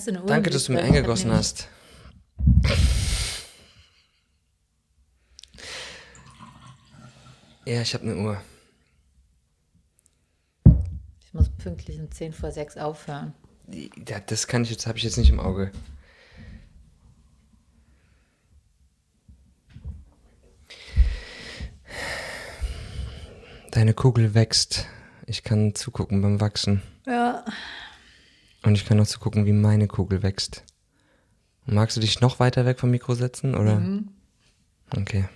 Hast du eine Uhr Danke, dass du mir eingegossen hast. Ja, ich habe eine Uhr. Ich muss pünktlich um 10 vor 6 aufhören. Ja, das kann ich jetzt, habe ich jetzt nicht im Auge. Deine Kugel wächst. Ich kann zugucken beim Wachsen. Ja. Und ich kann auch zugucken, wie meine Kugel wächst. Magst du dich noch weiter weg vom Mikro setzen, oder? Okay.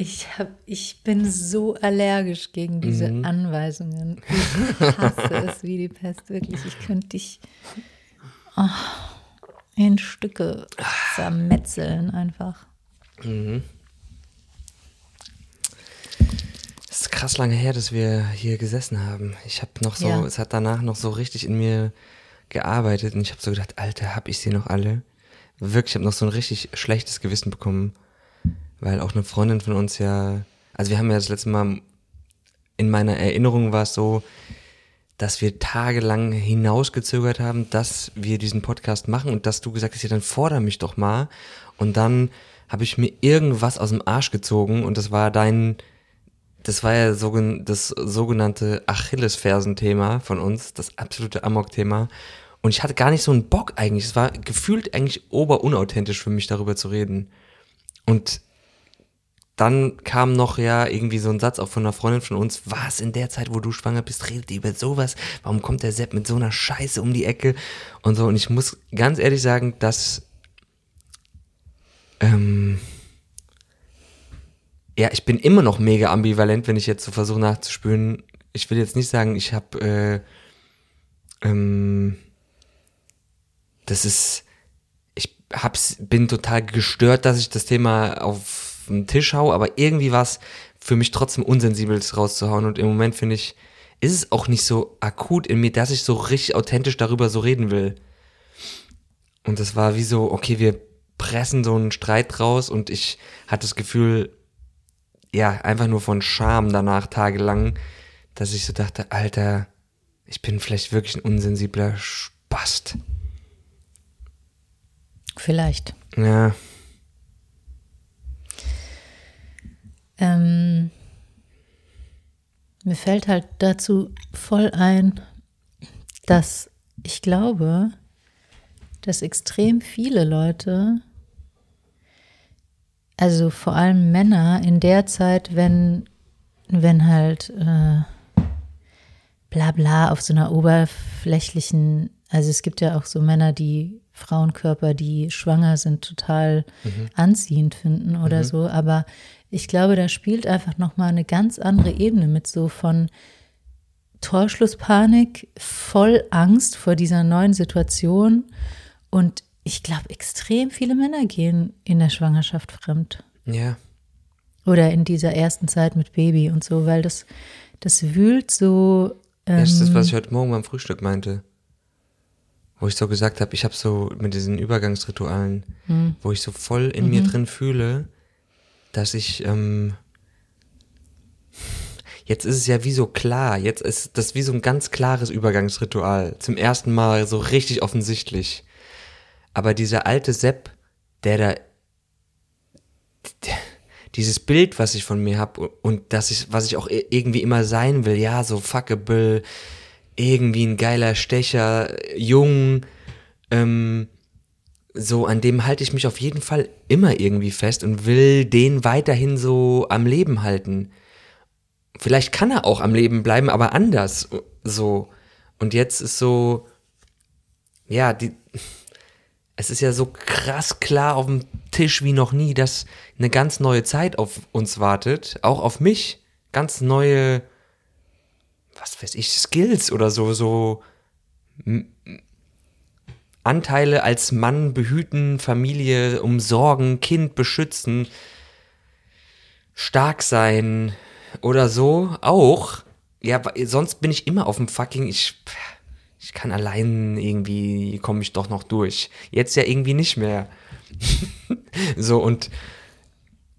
Ich, hab, ich bin so allergisch gegen diese Mhm. Anweisungen. Ich hasse es wie die Pest, wirklich. Ich könnte dich oh, in Stücke zermetzeln einfach. Es ist krass lange her, dass wir hier gesessen haben. Ich habe noch so, Ja. es hat danach noch so richtig in mir gearbeitet und ich habe so gedacht, Alter, hab ich sie noch alle? Wirklich, ich habe noch so ein richtig schlechtes Gewissen bekommen, weil auch eine Freundin von uns ja, also wir haben ja das letzte Mal, in meiner Erinnerung war es so, dass wir tagelang hinausgezögert haben, dass wir diesen Podcast machen und dass du gesagt hast, ja, dann fordere mich doch mal. Und dann habe ich mir irgendwas aus dem Arsch gezogen und das war dein, das war ja sogen, das sogenannte Achillesfersen-Thema von uns, das absolute Amok-Thema. Und ich hatte gar nicht so einen Bock eigentlich. Es war gefühlt eigentlich oberunauthentisch für mich, darüber zu reden. Und dann kam noch ja irgendwie so ein Satz auch von einer Freundin von uns, was in der Zeit, wo du schwanger bist, redet ihr über sowas? Warum kommt der Sepp mit so einer Scheiße um die Ecke? Und so, und ich muss ganz ehrlich sagen, dass ähm, ja, ich bin immer noch mega ambivalent, wenn ich jetzt so versuche nachzuspüren. Ich will jetzt nicht sagen, ich habe äh, ähm, das ist, ich hab's, bin total gestört, dass ich das Thema auf den Tisch hau, aber irgendwie war es für mich trotzdem unsensibel, das rauszuhauen. Und im Moment finde ich, ist es auch nicht so akut in mir, dass ich so richtig authentisch darüber so reden will. Und das war wie so, okay, wir pressen so einen Streit raus und ich hatte das Gefühl, ja, einfach nur von Scham danach tagelang, dass ich so dachte, Alter, ich bin vielleicht wirklich ein unsensibler Spast. Vielleicht. Ja, Ähm, mir fällt halt dazu voll ein, dass ich glaube, dass extrem viele Leute, also vor allem Männer, in der Zeit, wenn, wenn halt äh, bla bla auf so einer oberflächlichen, also es gibt ja auch so Männer, die Frauenkörper, die schwanger sind, total anziehend finden oder so, aber ich glaube, da spielt einfach nochmal eine ganz andere Ebene mit so von Torschlusspanik, voll Angst vor dieser neuen Situation und ich glaube, extrem viele Männer gehen in der Schwangerschaft fremd ja, oder in dieser ersten Zeit mit Baby und so, weil das, das wühlt so. Ähm, das ist das, was ich heute Morgen beim Frühstück meinte. Wo ich so gesagt habe, ich habe so mit diesen Übergangsritualen, wo ich so voll in mir drin fühle, dass ich, ähm, jetzt ist es ja wie so klar, jetzt ist das wie so ein ganz klares Übergangsritual. Zum ersten Mal so richtig offensichtlich. Aber dieser alte Sepp, der da, dieses Bild, was ich von mir habe und das ich, was ich auch i- irgendwie immer sein will, ja, so fuckable, irgendwie ein geiler Stecher, jung, ähm, so an dem halte ich mich auf jeden Fall immer irgendwie fest und will den weiterhin so am Leben halten. Vielleicht kann er auch am Leben bleiben, aber anders so. Und jetzt ist so, ja, die, es ist ja so krass klar auf dem Tisch wie noch nie, dass eine ganz neue Zeit auf uns wartet, auch auf mich. Ganz neue, was weiß ich, Skills oder so, so Anteile als Mann behüten, Familie umsorgen, Kind beschützen, stark sein oder so auch. Ja, sonst bin ich immer auf dem fucking, ich, ich kann allein irgendwie, komme ich doch noch durch. Jetzt ja irgendwie nicht mehr. so und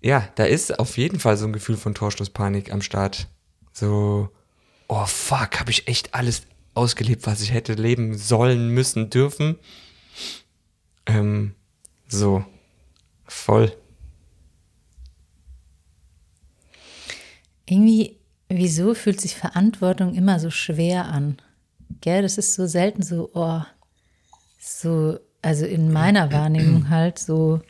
ja, da ist auf jeden Fall so ein Gefühl von Torschlusspanik am Start. So, oh fuck, habe ich echt alles ausgelebt, was ich hätte leben sollen, müssen, dürfen. Ähm, so, voll. Irgendwie, wieso fühlt sich Verantwortung immer so schwer an? Gell, das ist so selten so, oh, so, also in meiner Wahrnehmung halt so.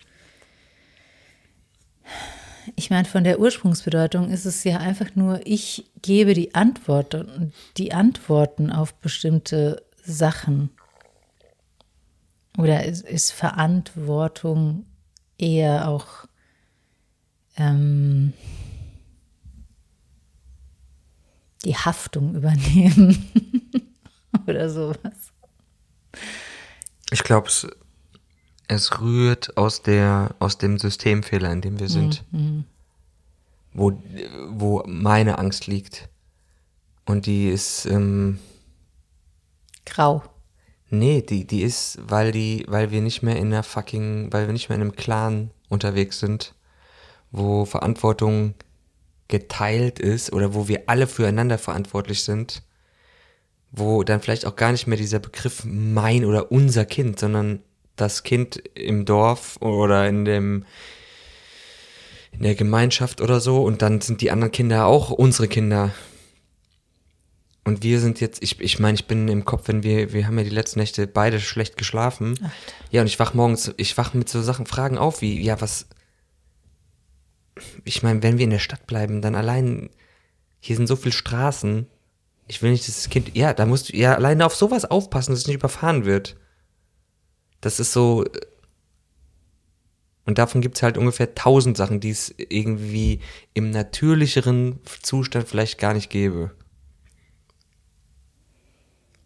Ich meine, von der Ursprungsbedeutung ist es ja einfach nur, ich gebe die Antworten, die Antworten auf bestimmte Sachen. Oder ist, ist Verantwortung eher auch ähm, die Haftung übernehmen oder sowas. Ich glaube, es, es rührt aus, der, aus dem Systemfehler, in dem wir sind. Mhm. Wo, wo meine Angst liegt. Und die ist, ähm, Grau. nee, die, die ist, weil die, weil wir nicht mehr in einer fucking, weil wir nicht mehr in einem Clan unterwegs sind, wo Verantwortung geteilt ist oder wo wir alle füreinander verantwortlich sind, wo dann vielleicht auch gar nicht mehr dieser Begriff mein oder unser Kind, sondern das Kind im Dorf oder in dem in der Gemeinschaft oder so und dann sind die anderen Kinder auch unsere Kinder. Und wir sind jetzt, ich, ich meine, ich bin im Kopf, wenn wir, wir haben ja die letzten Nächte beide schlecht geschlafen. Ja, und ich wach morgens, ich wach mit so Sachen, Fragen auf, wie, ja, was, ich meine, wenn wir in der Stadt bleiben, dann allein, hier sind so viele Straßen. Ich will nicht, dass das Kind, ja, da musst du ja alleine auf sowas aufpassen, dass es nicht überfahren wird. Das ist so, und davon gibt es halt ungefähr tausend Sachen, die es irgendwie im natürlicheren Zustand vielleicht gar nicht gäbe.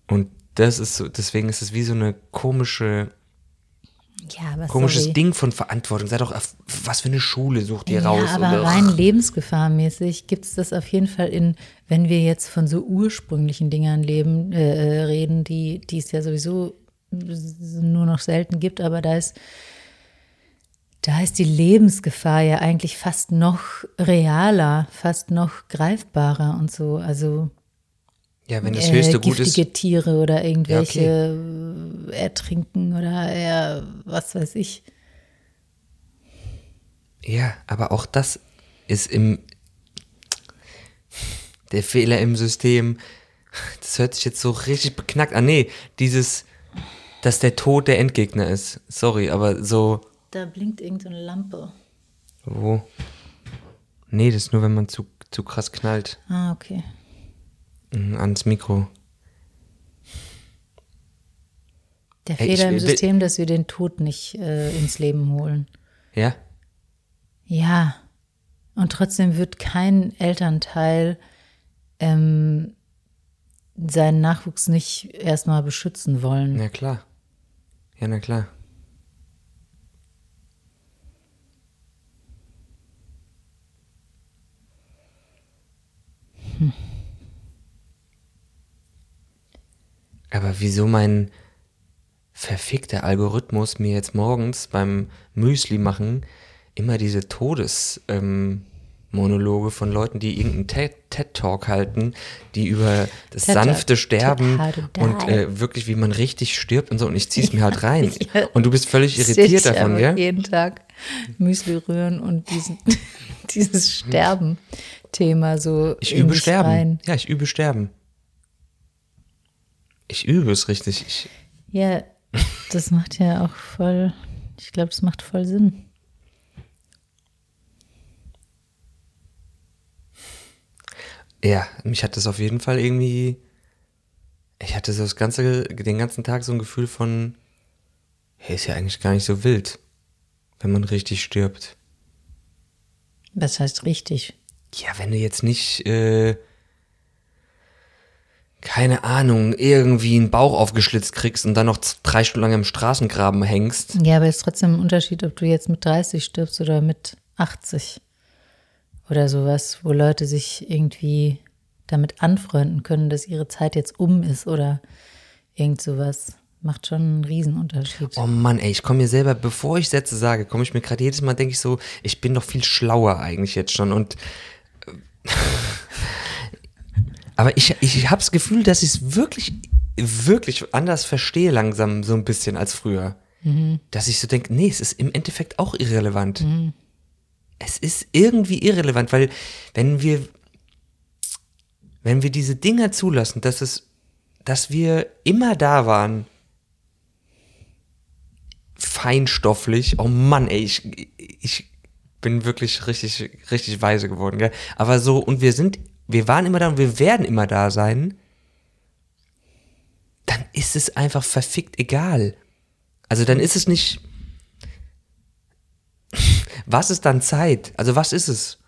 Und das ist so, deswegen ist es wie so eine komische, Ja, aber komisches sorry. Ding von Verantwortung. Sei doch, was für eine Schule sucht ihr ja, raus? aber oder- rein lebensgefahrmäßig gibt es das auf jeden Fall in, wenn wir jetzt von so ursprünglichen Dingern leben, äh, äh, reden, die, die es ja sowieso nur noch selten gibt, aber da ist, da ist die Lebensgefahr ja eigentlich fast noch realer, fast noch greifbarer und so. Also ja, wenn das äh, höchste Gut ist. giftige Tiere oder irgendwelche äh, ertrinken oder äh, was weiß ich. Ja, aber auch das ist im der Fehler im System. Das hört sich jetzt so richtig beknackt an. Nee, dieses, dass der Tod der Endgegner ist. Sorry, aber so, Da blinkt irgendeine Lampe. wo? Nee, das ist nur, wenn man zu, zu krass knallt Ah, okay. Ans Mikro. Der Ey, ich Fehler im System, dass wir den Tod nicht äh, ins Leben holen. Ja? Ja. Und trotzdem wird kein Elternteil ähm, seinen Nachwuchs nicht erstmal beschützen wollen. Na klar. Ja, na klar. Aber wieso mein verfickter Algorithmus mir jetzt morgens beim Müsli machen immer diese Todes ähm, Monologe von Leuten, die irgendeinen TED- TED-Talk halten, die über das TED sanfte Sterben und äh, wirklich, wie man richtig stirbt und so. Und ich zieh's mir halt rein. Ja. Und du bist völlig irritiert davon, gell? jeden Tag Müsli rühren und diesen, dieses Sterben-Thema so Ich übe Sterben. rein. Ja, ich übe Sterben. Ich übe es richtig. Ich, Ja, das macht ja auch voll, ich glaube, das macht voll Sinn. ja, mich hat das auf jeden Fall irgendwie. Ich hatte so das ganze, den ganzen Tag so ein Gefühl von, hey, ist ja eigentlich gar nicht so wild, wenn man richtig stirbt. Was heißt richtig? Ja, wenn du jetzt nicht, äh, keine Ahnung, irgendwie einen Bauch aufgeschlitzt kriegst und dann noch drei Stunden lang im Straßengraben hängst. Ja, aber es ist trotzdem ein Unterschied, ob du jetzt mit 30 stirbst oder mit 80 oder sowas, wo Leute sich irgendwie damit anfreunden können, dass ihre Zeit jetzt um ist oder irgend sowas. Macht schon einen Riesenunterschied. Oh Mann, ey, ich komme mir selber, bevor ich Sätze sage, komme ich mir gerade jedes Mal, denke ich so, ich bin doch viel schlauer eigentlich jetzt schon und äh, Aber ich, ich habe das Gefühl, dass ich es wirklich, wirklich anders verstehe langsam so ein bisschen als früher. Dass ich so denke, nee, es ist im Endeffekt auch irrelevant. Es ist irgendwie irrelevant, weil wenn wir, wenn wir diese Dinger zulassen, dass es, dass wir immer da waren, feinstofflich, oh Mann, ey, ich, ich bin wirklich richtig, richtig weise geworden, gell? Aber so, und wir sind, wir waren immer da und wir werden immer da sein, dann ist es einfach verfickt egal. Also dann ist es nicht. Was ist dann Zeit? Also was ist es?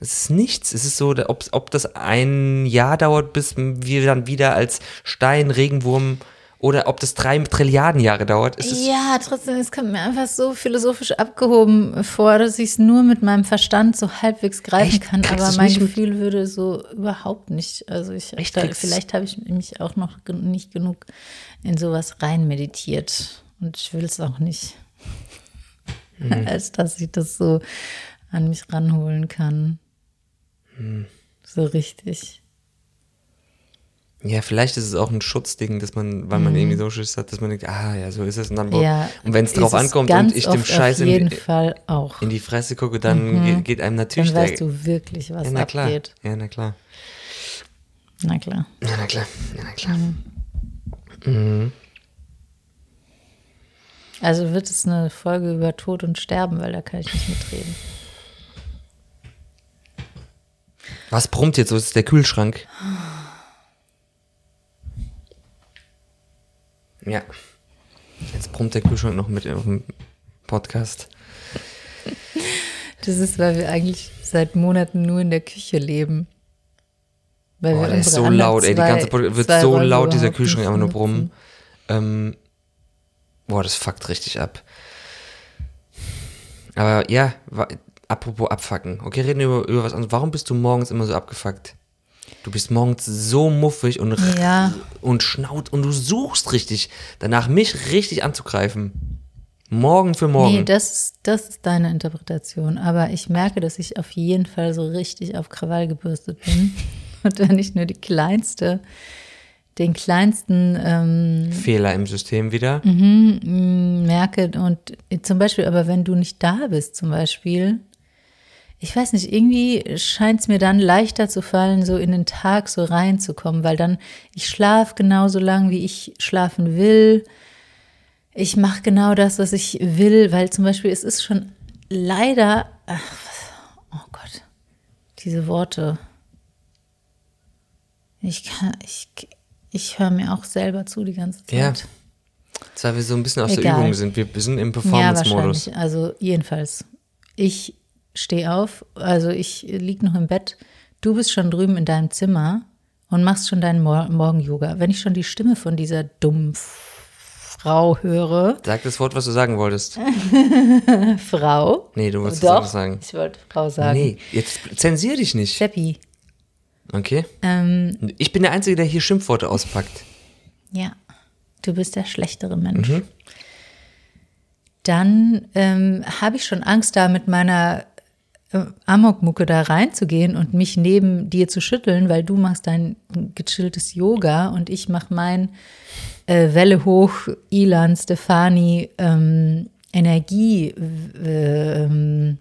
Es ist nichts. Es ist so, ob, ob das ein Jahr dauert, bis wir dann wieder als Stein, Regenwurm oder ob das drei Trilliarden Jahre dauert. Ja, trotzdem, es kommt mir einfach so philosophisch abgehoben vor, dass ich es nur mit meinem Verstand so halbwegs greifen Echt? kann, Kriegst aber mein nicht mit- Gefühl würde so überhaupt nicht. Also ich Echt? da, vielleicht habe ich mich auch noch nicht genug in sowas rein meditiert und ich will es auch nicht, Mhm. als dass ich das so an mich ranholen kann. Mhm. So richtig. Ja, vielleicht ist es auch ein Schutzding, dass man, weil man irgendwie so Schiss hat, dass man denkt, ah ja, so ist es. Und, dann, Mhm. Ja, und wenn es drauf ankommt und ich dem Scheiß in, in die Fresse gucke, dann geht, geht einem natürlich Mhm. Dann weißt der, du wirklich, was ja, na klar. abgeht. Ja, na klar. Na klar. Ja, na klar. Ja, na klar. Also wird es eine Folge über Tod und Sterben, weil da kann ich nicht mitreden. Was brummt jetzt? So ist der Kühlschrank. Ja. Jetzt brummt der Kühlschrank noch mit auf dem Podcast. Das ist, weil wir eigentlich seit Monaten nur in der Küche leben. Weil Oh, wir der ist so laut, ey. Die zwei- ganze Podcast wird zwei so Räume laut, dieser Kühlschrank einfach nur brummen. Ähm, boah, das fuckt richtig ab. Aber ja, apropos abfucken. Okay, reden wir über, über was anderes. Warum bist du morgens immer so abgefuckt? Du bist morgens so muffig und, Ja. und schnaut und du suchst richtig danach, mich richtig anzugreifen. Morgen für morgen. Nee, das, ist- das ist deine Interpretation. Aber ich merke, dass ich auf jeden Fall so richtig auf Krawall gebürstet bin. Und wenn ich nur die kleinste, den kleinsten ähm, Fehler im System wieder. Mhm. merke und zum Beispiel, aber wenn du nicht da bist, zum Beispiel, ich weiß nicht, irgendwie scheint es mir dann leichter zu fallen, so in den Tag so reinzukommen, weil dann ich schlafe genauso lang, wie ich schlafen will. Ich mache genau das, was ich will, weil zum Beispiel es ist schon leider, ach, oh Gott, diese Worte. Ich kann, ich, ich höre mir auch selber zu die ganze Zeit. Ja. Weil wir so ein bisschen aus der Egal. Übung sind. Wir sind im Ja, Performance-Modus. wahrscheinlich. Also jedenfalls. Ich stehe auf, also ich liege noch im Bett. Du bist schon drüben in deinem Zimmer und machst schon deinen Mor Morgen-Yoga. Wenn ich schon die Stimme von dieser dummen Frau höre, Sag das Wort, was du sagen wolltest. Frau? Nee, du wolltest Doch, sagen. ich wollte Frau sagen. Nee, jetzt zensier dich nicht. Seppi. Okay? Ähm, Ich bin der Einzige, der hier Schimpfworte auspackt. Ja, du bist der schlechtere Mensch. Dann ähm, habe ich schon Angst, da mit meiner Amokmucke da reinzugehen und mich neben dir zu schütteln, weil du machst dein gechilltes Yoga und ich mache mein äh, Welle hoch, Ilan, Stefani, ähm, Energie. äh, Ähm,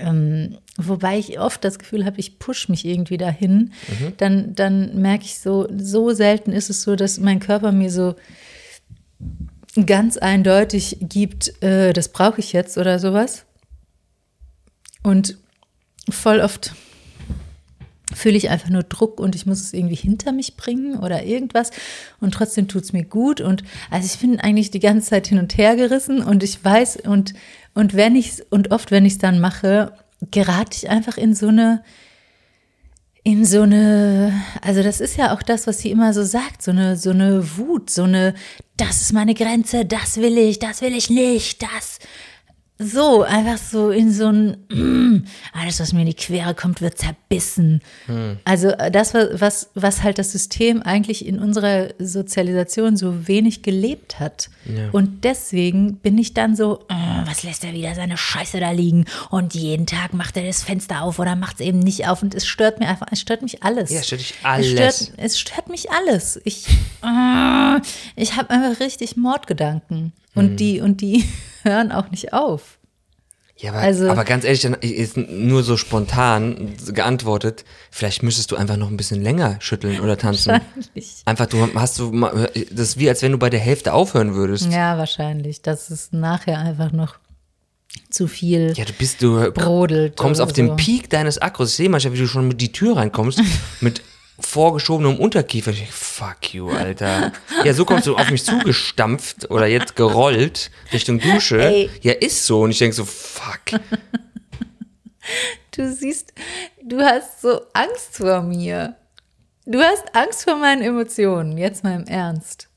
ähm, wobei ich oft das Gefühl habe, ich push mich irgendwie dahin, dann, dann merke ich so, so selten ist es so, dass mein Körper mir so ganz eindeutig gibt, äh, das brauche ich jetzt oder sowas. Und voll oft fühle ich einfach nur Druck und ich muss es irgendwie hinter mich bringen oder irgendwas und trotzdem tut es mir gut und also ich bin eigentlich die ganze Zeit hin und her gerissen und ich weiß und und wenn ich und oft wenn ich es dann mache, gerate ich einfach in so eine in so eine, also das ist ja auch das, was sie immer so sagt, so eine, so eine Wut, so eine, das ist meine Grenze, das will ich, das will ich nicht, das. So, einfach so in so ein, mm, alles, was mir in die Quere kommt, wird zerbissen. Hm. Also äh, das, was, was halt das System eigentlich in unserer Sozialisation so wenig gelebt hat. Ja. Und deswegen bin ich dann so, oh, was lässt er wieder seine Scheiße da liegen? Und jeden Tag macht er das Fenster auf oder macht es eben nicht auf. Und es stört mir einfach, es stört mich alles. Ja, stört dich alles. Es stört, es stört mich alles. Ich, oh, ich habe einfach richtig Mordgedanken. Und hm. die, und die hören auch nicht auf. Ja, aber, also, aber ganz ehrlich, ist nur so spontan geantwortet, vielleicht müsstest du einfach noch ein bisschen länger schütteln oder tanzen. Wahrscheinlich. Einfach, du hast du, das ist wie als wenn du bei der Hälfte aufhören würdest. Ja, wahrscheinlich. Das ist nachher einfach noch zu viel. Ja, du bist, du brodelt kommst auf so. den Peak deines Akkus. Ich sehe manchmal, wie du schon mit die Tür reinkommst, mit vorgeschobenem Unterkiefer. Ich, fuck you, Alter. Ja, so kommst du auf mich zugestampft oder jetzt gerollt Richtung Dusche. Ey. Ja, ist so. Und ich denke so, fuck. Du siehst, du hast so Angst vor mir. Du hast Angst vor meinen Emotionen. Jetzt mal im Ernst.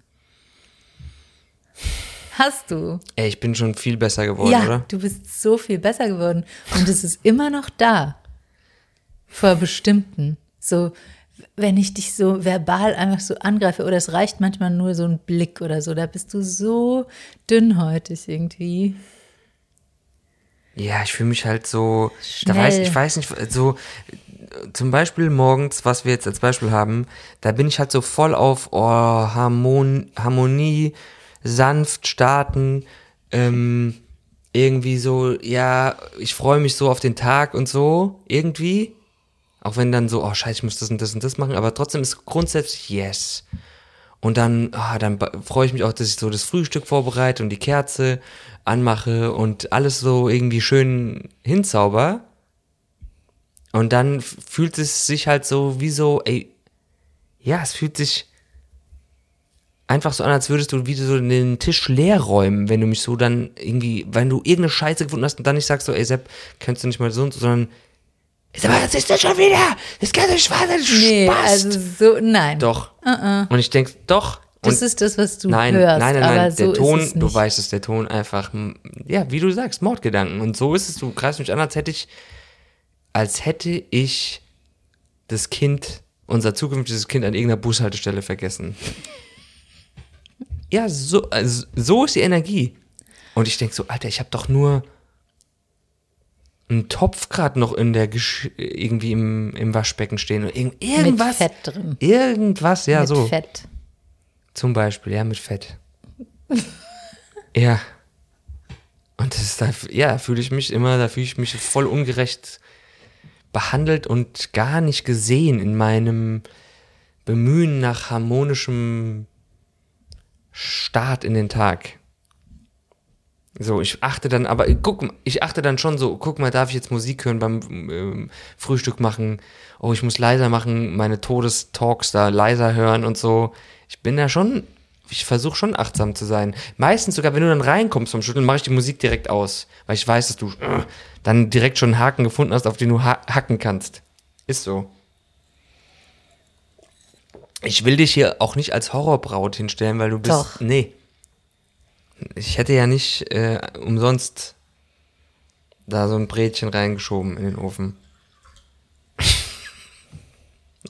Hast du? Ey, ich bin schon viel besser geworden, ja, oder? Du bist so viel besser geworden. Und es ist immer noch da. Vor bestimmten. So, wenn ich dich so verbal einfach so angreife oder es reicht manchmal nur so ein Blick oder so, da bist du so dünnhäutig irgendwie. Ja, ich fühle mich halt so, Schnell. da weiß ich weiß nicht, so zum Beispiel morgens, was wir jetzt als Beispiel haben, da bin ich halt so voll auf oh, Harmon Harmonie, sanft starten, ähm, irgendwie so, ja, ich freue mich so auf den Tag und so, irgendwie. Auch wenn dann so, oh scheiße, ich muss das und das und das machen, aber trotzdem ist grundsätzlich yes. Und dann, ah, dann freue ich mich auch, dass ich so das Frühstück vorbereite und die Kerze anmache und alles so irgendwie schön hinzauber. Und dann fühlt es sich halt so wie so, ey, ja, es fühlt sich einfach so an, als würdest du wieder so den Tisch leer räumen, wenn du mich so dann irgendwie, wenn du irgendeine Scheiße gefunden hast und dann nicht sagst so, ey Sepp, könntest du nicht mal so und so, sondern ist aber das ist das schon wieder. Das wahr sein, Nee, Spaß. also so, nein. Doch. Uh -uh. Und ich denke, doch. Das ist das, was du nein, hörst. Nein, nein, nein, der so Ton, du weißt es, der Ton einfach, ja, wie du sagst, Mordgedanken. Und so ist es, du greifst mich an, als hätte ich, als hätte ich das Kind, unser zukünftiges Kind an irgendeiner Bushaltestelle vergessen. ja, so, also, so ist die Energie. Und ich denke so, Alter, ich habe doch nur einen Topf gerade noch in der Gesch irgendwie im, im Waschbecken stehen und irgend, irgendwas. Mit Fett drin. Irgendwas, ja, mit so. Mit Fett. Zum Beispiel, ja, mit Fett. ja. Und das ist da, ja, fühle ich mich immer, da fühle ich mich voll ungerecht behandelt und gar nicht gesehen in meinem Bemühen nach harmonischem Start in den Tag. So, ich achte dann, aber guck, ich achte dann schon so, guck mal, darf ich jetzt Musik hören beim ähm, Frühstück machen? Oh, ich muss leiser machen, meine Todestalks da leiser hören und so. Ich bin da schon, ich versuche schon achtsam zu sein. Meistens sogar, wenn du dann reinkommst vom Schütteln, mache ich die Musik direkt aus, weil ich weiß, dass du äh, dann direkt schon einen Haken gefunden hast, auf den du ha hacken kannst. Ist so. Ich will dich hier auch nicht als Horrorbraut hinstellen, weil du bist. Doch. Nee ich hätte ja nicht äh, umsonst da so ein Brätchen reingeschoben in den Ofen.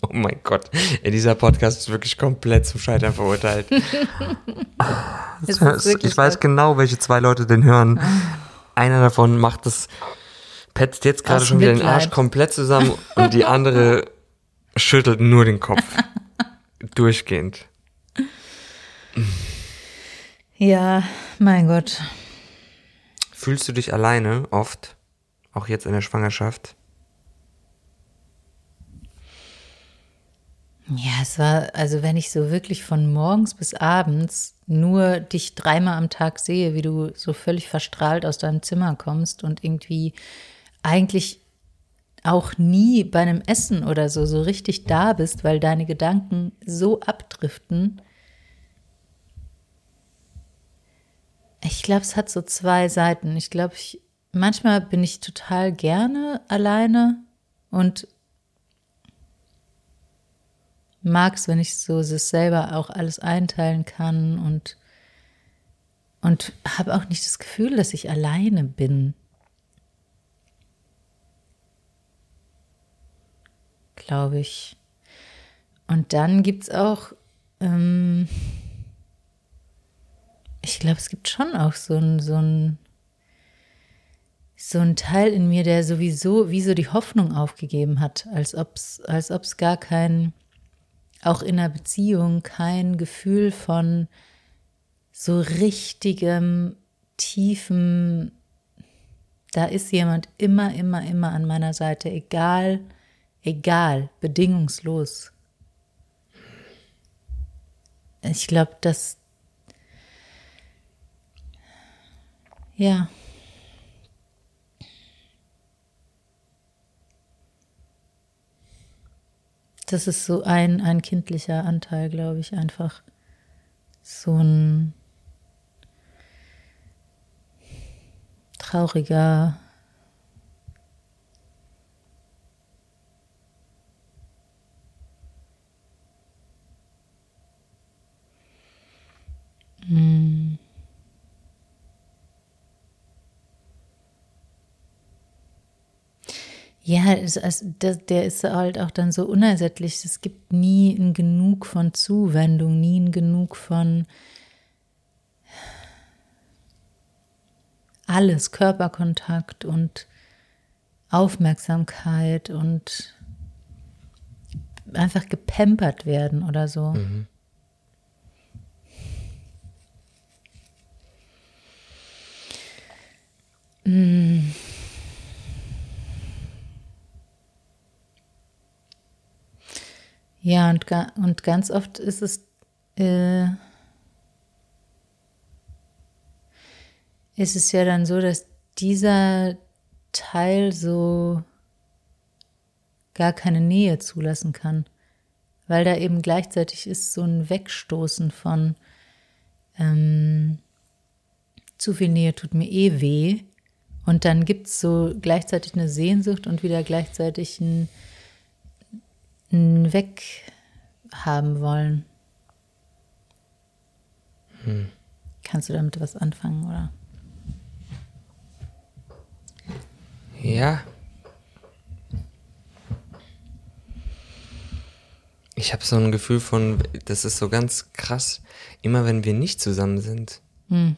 oh mein Gott, Ey, dieser Podcast ist wirklich komplett zum Scheitern verurteilt. ich weiß genau, welche zwei Leute den hören. Einer davon macht das, petzt jetzt gerade schon wieder den Arsch komplett zusammen und die andere schüttelt nur den Kopf. Durchgehend. Ja, mein Gott. Fühlst du dich alleine oft, auch jetzt in der Schwangerschaft? Ja, es war, also wenn ich so wirklich von morgens bis abends nur dich dreimal am Tag sehe, wie du so völlig verstrahlt aus deinem Zimmer kommst und irgendwie eigentlich auch nie bei einem Essen oder so so richtig da bist, weil deine Gedanken so abdriften, Ich glaube, es hat so zwei Seiten. Ich glaube, ich, manchmal bin ich total gerne alleine und mag es, wenn ich so es selber auch alles einteilen kann und und habe auch nicht das Gefühl, dass ich alleine bin. Glaube ich. Und dann gibt es auch, ähm, ich glaube, es gibt schon auch so ein, so ein, so ein Teil in mir, der sowieso wie so die Hoffnung aufgegeben hat, als ob es als ob's gar kein, auch in einer Beziehung, kein Gefühl von so richtigem, tiefem, da ist jemand immer, immer, immer an meiner Seite, egal, egal, bedingungslos. Ich glaube, dass, ja, das ist so ein, ein kindlicher Anteil, glaube ich, einfach. So ein trauriger Ja, es, der ist halt auch dann so unersättlich. Es gibt nie ein Genug von Zuwendung, nie ein Genug von alles, Körperkontakt und Aufmerksamkeit und einfach gepempert werden oder so. Mhm. Mm. Ja, und, und ganz oft ist es äh, ist es ja dann so, dass dieser Teil so gar keine Nähe zulassen kann, weil da eben gleichzeitig ist so ein Wegstoßen von ähm, zu viel Nähe tut mir eh weh. Und dann gibt es so gleichzeitig eine Sehnsucht und wieder gleichzeitig ein Weghaben wollen. Hm. Kannst du damit was anfangen, oder? Ja. Ich habe so ein Gefühl von, das ist so ganz krass, immer wenn wir nicht zusammen sind. Hm.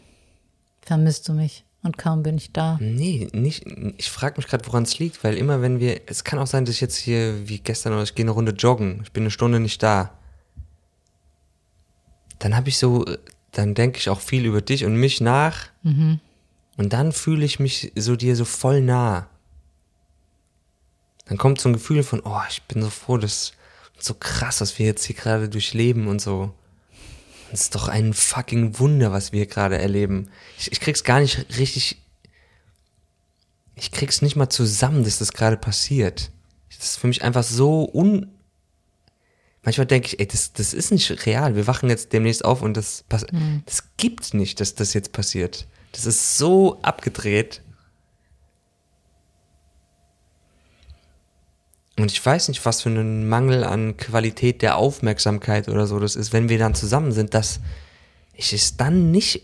Vermisst du mich und kaum bin ich da. Nee, nicht. Ich frage mich gerade, woran es liegt, weil immer wenn wir, es kann auch sein, dass ich jetzt hier, wie gestern, oder ich gehe eine Runde joggen, ich bin eine Stunde nicht da. Dann habe ich so, dann denke ich auch viel über dich und mich nach. Mhm. Und dann fühle ich mich so dir so voll nah dann kommt so ein Gefühl von, oh, ich bin so froh, das ist so krass, was wir jetzt hier gerade durchleben und so. Es ist doch ein fucking Wunder, was wir gerade erleben. Ich, ich krieg's gar nicht richtig. Ich krieg's nicht mal zusammen, dass das gerade passiert. Das ist für mich einfach so un. Manchmal denke ich, ey, das, das ist nicht real. Wir wachen jetzt demnächst auf und das, mhm. das gibt's nicht, dass das jetzt passiert. Das ist so abgedreht. Und ich weiß nicht, was für ein Mangel an Qualität der Aufmerksamkeit oder so das ist, wenn wir dann zusammen sind, dass ich es dann nicht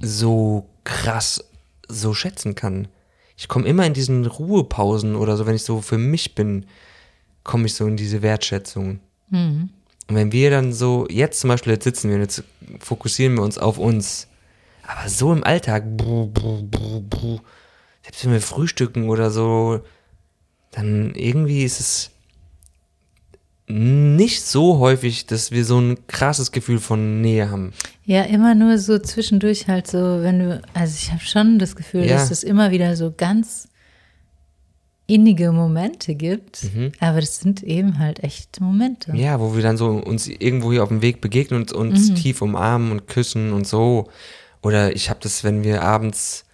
so krass so schätzen kann. Ich komme immer in diesen Ruhepausen oder so, wenn ich so für mich bin, komme ich so in diese Wertschätzung. Mhm. Und wenn wir dann so, jetzt zum Beispiel, jetzt sitzen wir und jetzt fokussieren wir uns auf uns, aber so im Alltag, bruh, bruh, bruh, selbst wenn wir frühstücken oder so, dann irgendwie ist es nicht so häufig, dass wir so ein krasses Gefühl von Nähe haben. Ja, immer nur so zwischendurch halt so, wenn du, also ich habe schon das Gefühl, ja. dass es immer wieder so ganz innige Momente gibt, mhm. aber das sind eben halt echt Momente. Ja, wo wir dann so uns irgendwo hier auf dem Weg begegnen und uns mhm. tief umarmen und küssen und so. Oder ich habe das, wenn wir abends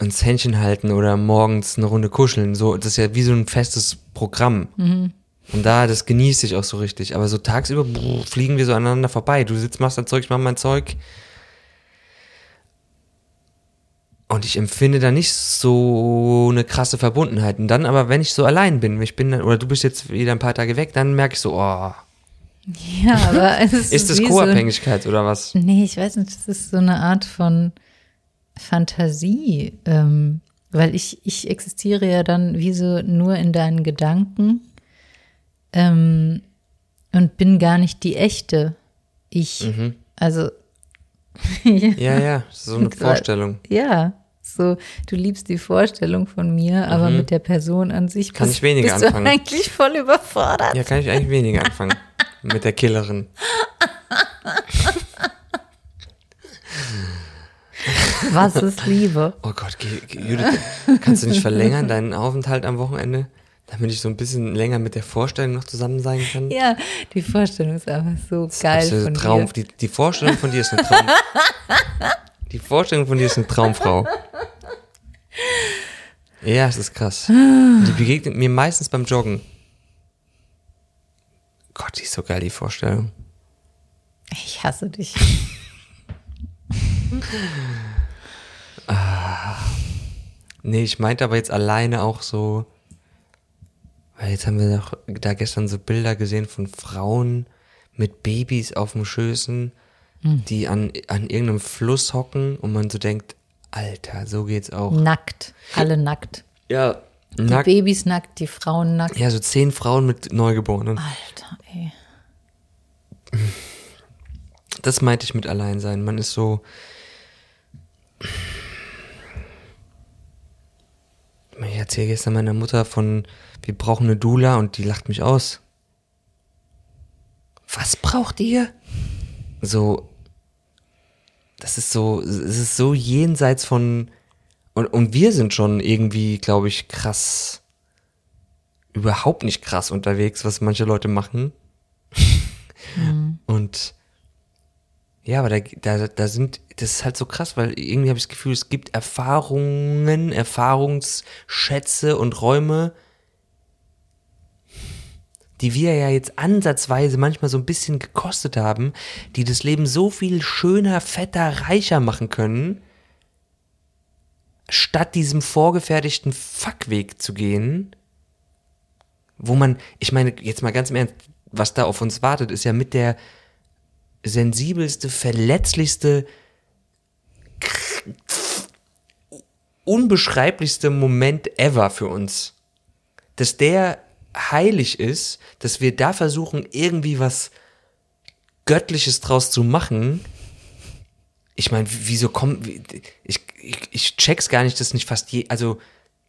ans Händchen halten oder morgens eine Runde kuscheln. So, das ist ja wie so ein festes Programm. Mhm. Und da, das genieße ich auch so richtig. Aber so tagsüber brr, fliegen wir so aneinander vorbei. Du sitzt, machst dein Zeug, ich mach mein Zeug. Und ich empfinde da nicht so eine krasse Verbundenheit. Und dann aber, wenn ich so allein bin, ich bin, oder du bist jetzt wieder ein paar Tage weg, dann merke ich so, oh, Ja, aber es ist, Ist das Co-Abhängigkeit oder was? So, nee, ich weiß nicht, das ist so eine Art von Fantasie, ähm, weil ich, ich existiere ja dann wie so nur in deinen Gedanken ähm, und bin gar nicht die echte ich. Mhm. Also Ja, ja, so eine Vorstellung. ja, so du liebst die Vorstellung von mir, aber mit der Person an sich Mhm. Kann bist, ich weniger bist du anfangen. eigentlich voll überfordert. Ja, kann ich eigentlich weniger anfangen mit der Killerin. Was ist Liebe? Oh Gott, Judith, kannst du nicht verlängern deinen Aufenthalt am Wochenende, damit ich so ein bisschen länger mit der Vorstellung noch zusammen sein kann? Ja, die Vorstellung ist einfach so geil Absolute von Traum. dir. Die, die Vorstellung von dir ist eine Traum. die Vorstellung von dir ist eine Traumfrau. Ja, es ist krass. Die begegnet mir meistens beim Joggen. Gott, die ist so geil, die Vorstellung. Ich hasse dich. Nee, ich meinte aber jetzt alleine auch so, weil jetzt haben wir doch da gestern so Bilder gesehen von Frauen mit Babys auf dem Schößen, die an, an irgendeinem Fluss hocken und man so denkt, Alter, so geht's auch. Nackt. Alle nackt. Ja, Die nackt. Babys nackt, die Frauen nackt. Ja, so zehn Frauen mit Neugeborenen. Alter, ey. Das meinte ich mit Alleinsein. Man ist so. Ich erzähle gestern meiner Mutter von, wir brauchen eine Dula und die lacht mich aus. Was braucht ihr? So, das ist so, es ist so jenseits von, und, und wir sind schon irgendwie, glaube ich, krass, überhaupt nicht krass unterwegs, was manche Leute machen. Und ja, aber da, da, da sind, das ist halt so krass, weil irgendwie habe ich das Gefühl, es gibt Erfahrungen, Erfahrungsschätze und Räume, die wir ja jetzt ansatzweise manchmal so ein bisschen gekostet haben, die das Leben so viel schöner, fetter, reicher machen können, statt diesem vorgefertigten Fuckweg zu gehen, wo man, ich meine, jetzt mal ganz im Ernst, was da auf uns wartet, ist ja mit der sensibelste, verletzlichste, unbeschreiblichste Moment ever für uns. Dass der heilig ist, dass wir da versuchen, irgendwie was Göttliches draus zu machen. Ich meine, wieso kommen, ich, ich, ich check's gar nicht, dass nicht fast je, also,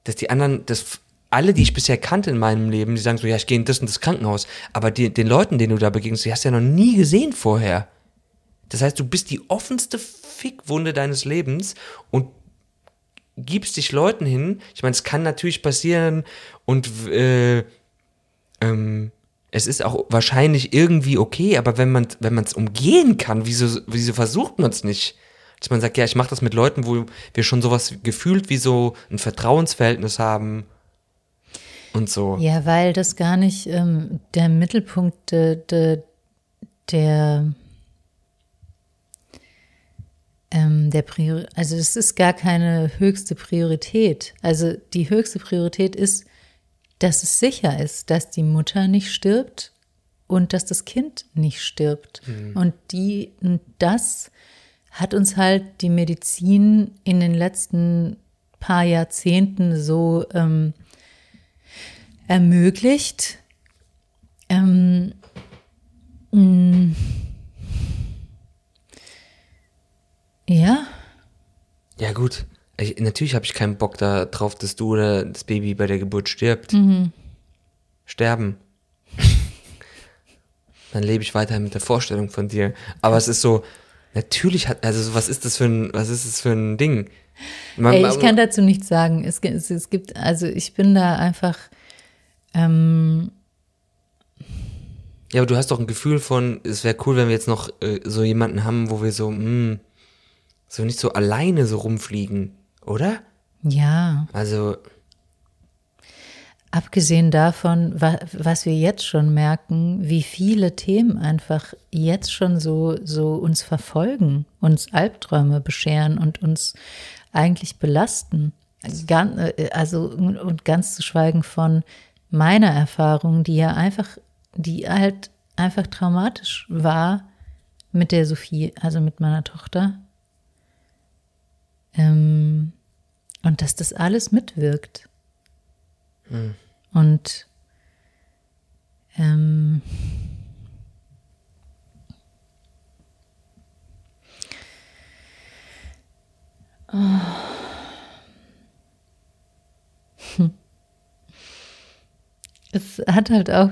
dass die anderen, dass alle, die ich bisher kannte in meinem Leben, die sagen so, ja, ich gehe in das und das Krankenhaus, aber die, den Leuten, denen du da begegnest, die hast du ja noch nie gesehen vorher. Das heißt, du bist die offenste Fickwunde deines Lebens und gibst dich Leuten hin. Ich meine, es kann natürlich passieren und äh, ähm, es ist auch wahrscheinlich irgendwie okay, aber wenn man wenn man es umgehen kann, wieso wieso versucht man es nicht? Dass man sagt, ja, ich mache das mit Leuten, wo wir schon sowas gefühlt wie so ein Vertrauensverhältnis haben und so. Ja, weil das gar nicht ähm, der Mittelpunkt de, de, der ähm, der Prior also es ist gar keine höchste Priorität. Also die höchste Priorität ist, dass es sicher ist, dass die Mutter nicht stirbt und dass das Kind nicht stirbt. Und die und das hat uns halt die Medizin in den letzten paar Jahrzehnten so ähm, ermöglicht. Ähm, mh, ja, Ja, gut. Ich, natürlich habe ich keinen Bock da drauf, dass du oder das Baby bei der Geburt stirbt. Sterben. Dann lebe ich weiterhin mit der Vorstellung von dir. Aber es ist so, natürlich hat, also so, was ist das für ein, was ist das für ein Ding? Man, Ey, ich kann dazu nichts sagen. Es, es, es gibt, also ich bin da einfach, ähm, ja, aber du hast doch ein Gefühl von, es wäre cool, wenn wir jetzt noch äh, so jemanden haben, wo wir so, mh, so nicht so alleine so rumfliegen, oder? ja, Also, abgesehen davon, wa, was wir jetzt schon merken, wie viele Themen einfach jetzt schon so, so uns verfolgen, uns Albträume bescheren und uns eigentlich belasten. Gan- äh, Also, und ganz zu schweigen von meiner Erfahrung, die ja einfach, die halt einfach traumatisch war mit der Sophie, also mit meiner Tochter. Ähm, und dass das alles mitwirkt. Hm. Und ähm, Es hat halt auch,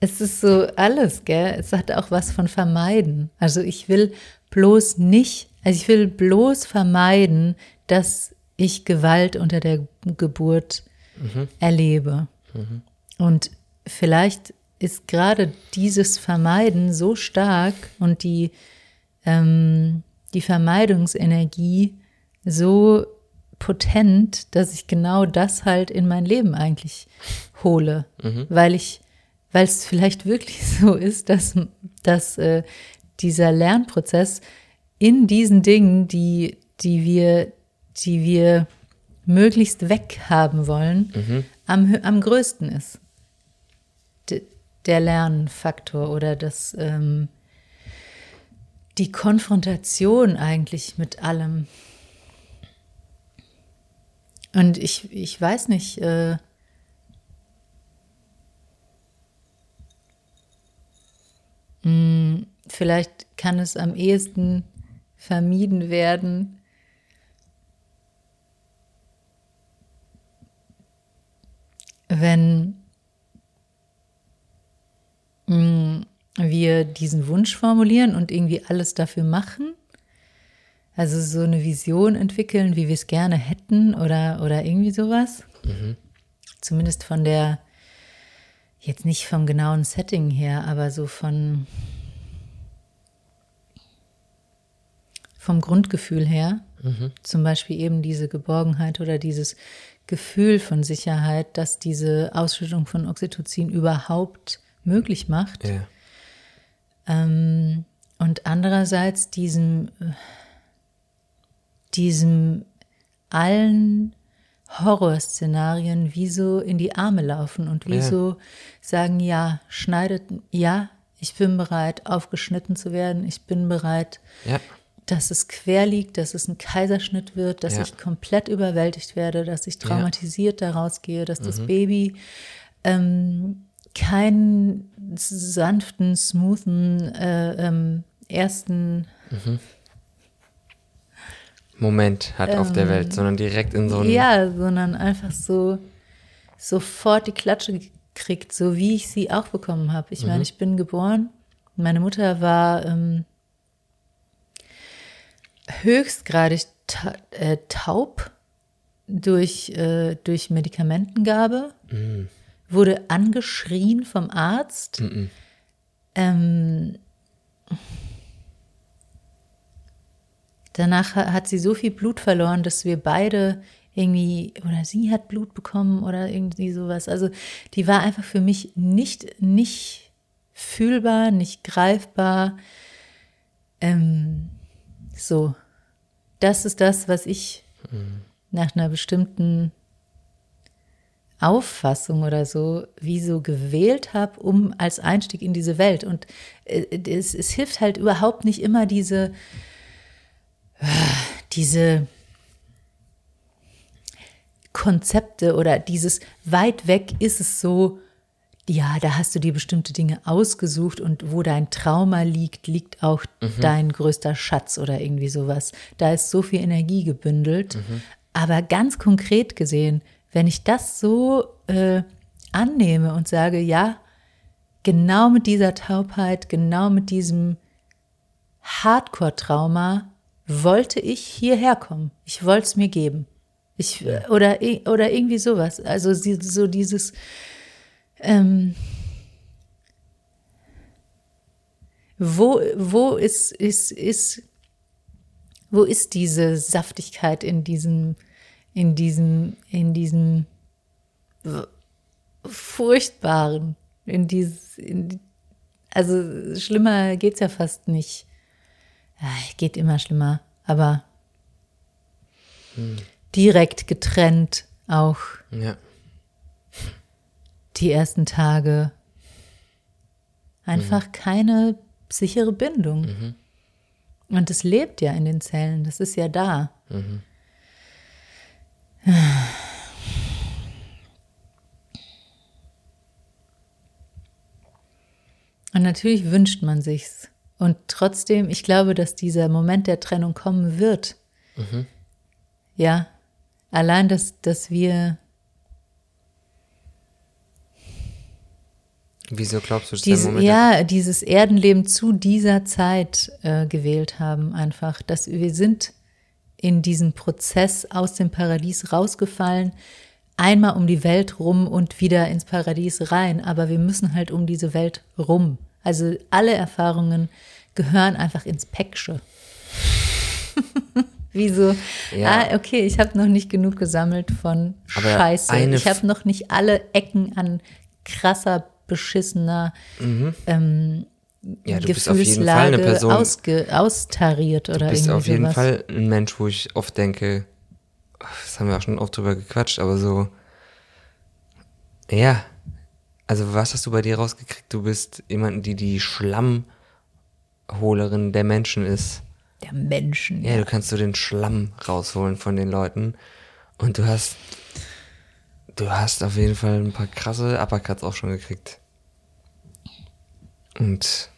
es ist so alles, gell? Es hat auch was von vermeiden. Also ich will bloß nicht, also ich will bloß vermeiden, dass ich Gewalt unter der Geburt mhm. erlebe. Mhm. Und vielleicht ist gerade dieses Vermeiden so stark und die, ähm, die Vermeidungsenergie so potent, dass ich genau das halt in mein Leben eigentlich hole, mhm. weil ich, weil es vielleicht wirklich so ist, dass, dass äh, dieser Lernprozess in diesen Dingen, die, die wir, die wir möglichst weghaben wollen, mhm. am, am größten ist. D der Lernfaktor oder das, ähm, die Konfrontation eigentlich mit allem. Und ich, ich weiß nicht, äh, hm, vielleicht kann es am ehesten vermieden werden, wenn hm, wir diesen Wunsch formulieren und irgendwie alles dafür machen. Also so eine Vision entwickeln, wie wir es gerne hätten oder, oder irgendwie sowas. Mhm. Zumindest von der, jetzt nicht vom genauen Setting her, aber so von vom Grundgefühl her. Mhm. Zum Beispiel eben diese Geborgenheit oder dieses Gefühl von Sicherheit, dass diese Ausschüttung von Oxytocin überhaupt möglich macht. Ja. Ähm, und andererseits diesem, diesem allen Horrorszenarien wie so in die Arme laufen und wie ja. so sagen, ja, schneidet, ja, ich bin bereit, aufgeschnitten zu werden, ich bin bereit, ja. dass es quer liegt, dass es ein Kaiserschnitt wird, dass ja. ich komplett überwältigt werde, dass ich traumatisiert daraus gehe, dass mhm. das Baby ähm, keinen sanften, smoothen äh, ähm, ersten mhm. Moment hat ähm, auf der Welt, ähm, sondern direkt in so einem. Ja, sondern einfach so sofort die Klatsche kriegt, so wie ich sie auch bekommen habe. Ich mhm. meine, ich bin geboren. Meine Mutter war ähm, höchstgradig ta äh, taub durch, äh, durch Medikamentengabe. Mhm wurde angeschrien vom Arzt. Mm ähm, danach hat sie so viel Blut verloren, dass wir beide irgendwie, oder sie hat Blut bekommen oder irgendwie sowas. Also die war einfach für mich nicht, nicht fühlbar, nicht greifbar. Ähm, so, das ist das, was ich mhm. nach einer bestimmten Auffassung oder so, wie so gewählt habe, um als Einstieg in diese Welt. Und äh, es, es hilft halt überhaupt nicht immer diese, diese Konzepte oder dieses weit weg ist es so, ja, da hast du dir bestimmte Dinge ausgesucht und wo dein Trauma liegt, liegt auch mhm. dein größter Schatz oder irgendwie sowas. Da ist so viel Energie gebündelt. Mhm. Aber ganz konkret gesehen, wenn ich das so äh, annehme und sage, ja, genau mit dieser Taubheit, genau mit diesem Hardcore-Trauma wollte ich hierher kommen. Ich wollte es mir geben. Ich, oder, oder irgendwie sowas. Also so dieses, ähm, wo, wo ist, ist, ist, wo ist diese Saftigkeit in diesem in diesem, in diesem furchtbaren, in dieses, in, also schlimmer geht's ja fast nicht. Ja, geht immer schlimmer, aber hm. direkt getrennt auch. Ja. Die ersten Tage einfach keine sichere Bindung. Und es lebt ja in den Zellen, das ist ja da. Und natürlich wünscht man sich's. Und trotzdem, ich glaube, dass dieser Moment der Trennung kommen wird. Ja, allein, dass, dass wir Wieso glaubst du, dass der Diese, Moment ja, dieses Erdenleben zu dieser Zeit äh, gewählt haben, einfach, dass wir sind in diesem Prozess aus dem Paradies rausgefallen, einmal um die Welt rum und wieder ins Paradies rein, aber wir müssen halt um diese Welt rum. Also alle Erfahrungen gehören einfach ins Päcksche. Wieso? Ja. Ah, okay, ich habe noch nicht genug gesammelt von Aber Scheiße. Ich habe noch nicht alle Ecken an krasser, beschissener ähm, Ja, du bist auf jeden Fall eine Person. ausge, austariert oder Du bist auf jeden sowas. Fall ein Mensch, wo ich oft denke, das haben wir auch schon oft drüber gequatscht, aber so, ja, also was hast du bei dir rausgekriegt? Du bist jemand, die die Schlammholerin der Menschen ist. Der Menschen. Ja, du kannst so den Schlamm rausholen von den Leuten und du hast, du hast auf jeden Fall ein paar krasse Uppercuts auch schon gekriegt. Und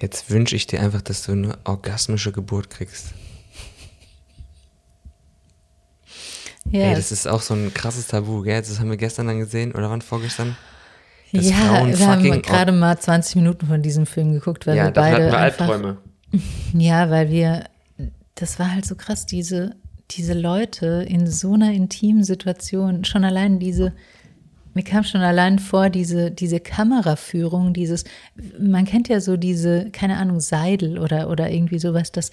jetzt wünsche ich dir einfach, dass du eine orgasmische Geburt kriegst. Ja, Ey, das ist auch so ein krasses Tabu, gell? Das haben wir gestern dann gesehen, oder wann vorgestern? dass ja Frauen wir haben gerade mal 20 Minuten von diesem Film geguckt, weil wir beide einfach, Ja, weil wir, das war halt so krass, diese, diese Leute in so einer intimen Situation, schon allein diese, mir kam schon allein vor, diese, diese Kameraführung, dieses, man kennt ja so diese, keine Ahnung, Seidel oder, oder irgendwie sowas, das,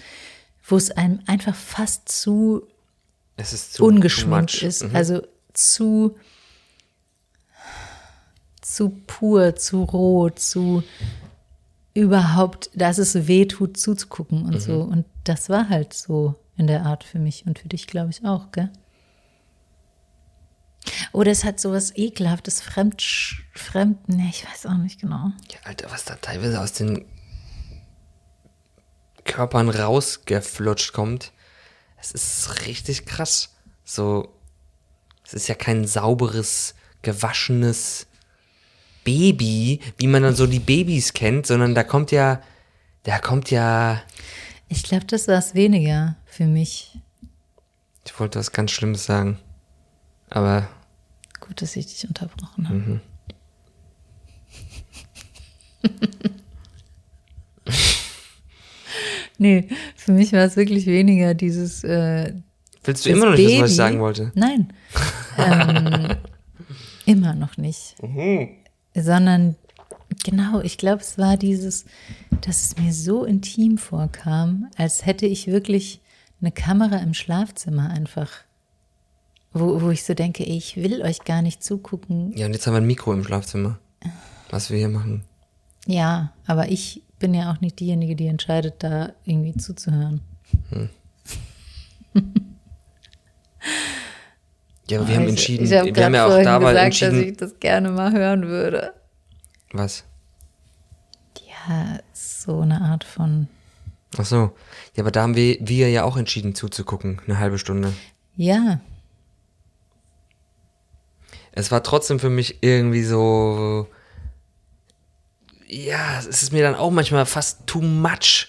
wo es einem einfach fast zu Es ist zu ungeschminkt ist, Mhm. also zu, zu pur, zu roh, zu überhaupt, dass es weh tut, zuzugucken und so. Und das war halt so in der Art für mich und für dich, glaube ich, auch, gell? Oder es hat sowas ekelhaftes, Fremd, Fremd, ne, ich weiß auch nicht genau. Ja, Alter, was da teilweise aus den Körpern rausgeflutscht kommt, es ist richtig krass. So, es ist ja kein sauberes, gewaschenes Baby, wie man dann so die Babys kennt, sondern da kommt ja, da kommt ja, Ich glaube, das war es weniger für mich. ich wollte was ganz Schlimmes sagen, aber Gut, dass ich dich unterbrochen habe. Nee, für mich war es wirklich weniger dieses. Äh, willst du immer noch nicht wissen, was ich Baby- sagen wollte? Nein. ähm, immer noch nicht. Sondern genau, ich glaube, es war dieses, dass es mir so intim vorkam, als hätte ich wirklich eine Kamera im Schlafzimmer einfach. Wo, wo ich so denke, ey, ich will euch gar nicht zugucken. Ja, und jetzt haben wir ein Mikro im Schlafzimmer, was wir hier machen. Ja, aber ich bin ja auch nicht diejenige, die entscheidet, da irgendwie zuzuhören. Ja, aber wir haben Ich- entschieden, ich hab wir haben ja auch vorhin da mal gesagt, entschieden, dass ich das gerne mal hören würde. was? Ja, so eine Art von. Ach so. Ja, aber da haben wir, wir ja auch entschieden zuzugucken, eine halbe Stunde. Ja, Es war trotzdem für mich irgendwie so, ja, es ist mir dann auch manchmal fast too much.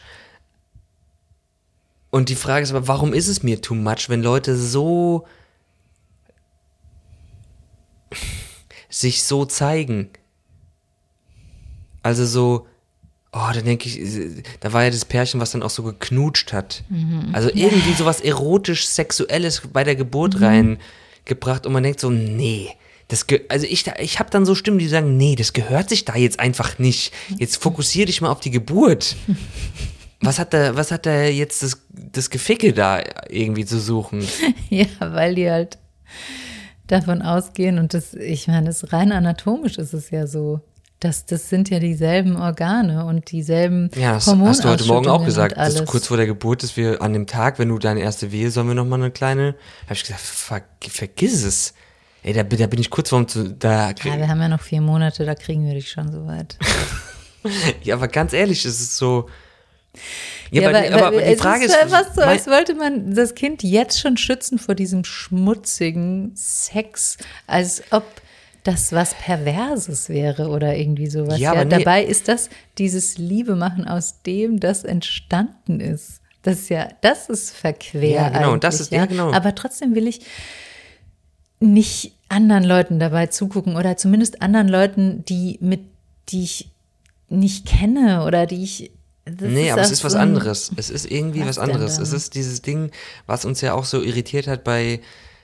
Und die Frage ist aber, warum ist es mir too much, wenn Leute so sich so zeigen? Also so, oh, da denke ich, da war ja das Pärchen, was dann auch so geknutscht hat. Also irgendwie sowas erotisch-sexuelles bei der Geburt reingebracht und man denkt so, nee. Das also ich, ich habe dann so Stimmen, die sagen, nee, das gehört sich da jetzt einfach nicht. Jetzt fokussier dich mal auf die Geburt. Was hat da, was hat da jetzt das, das Geficke da irgendwie zu suchen? ja, weil die halt davon ausgehen und das, ich meine, das rein anatomisch ist es ja so. Das, das sind ja dieselben Organe und dieselben Ja, das hast du heute Morgen auch gesagt, dass kurz vor der Geburt, dass wir an dem Tag, wenn du deine erste Wehe, sollen wir noch mal eine kleine, habe ich gesagt, ver vergiss es. Ey, da, da bin ich kurz vorm zu. Da, Ja, wir haben ja noch vier Monate, da kriegen wir dich schon so weit. ja, aber ganz ehrlich, es ist so. Ja, aber, aber, aber die es Frage ist ist. einfach so, als wollte man das Kind jetzt schon schützen vor diesem schmutzigen Sex, als ob das was Perverses wäre oder irgendwie sowas. Ja, Ja, aber nee. Dabei ist das dieses Liebe machen, aus dem das entstanden ist. Das ist ja, das ist verquer. Ja, genau, das ist- ja, genau. Aber trotzdem will ich nicht anderen Leuten dabei zugucken oder zumindest anderen Leuten, die mit, die ich nicht kenne oder die ich. das Nee, aber es ist was so anderes. Es ist irgendwie Was was, anderes. Es ist dieses Ding, was uns ja auch so irritiert hat bei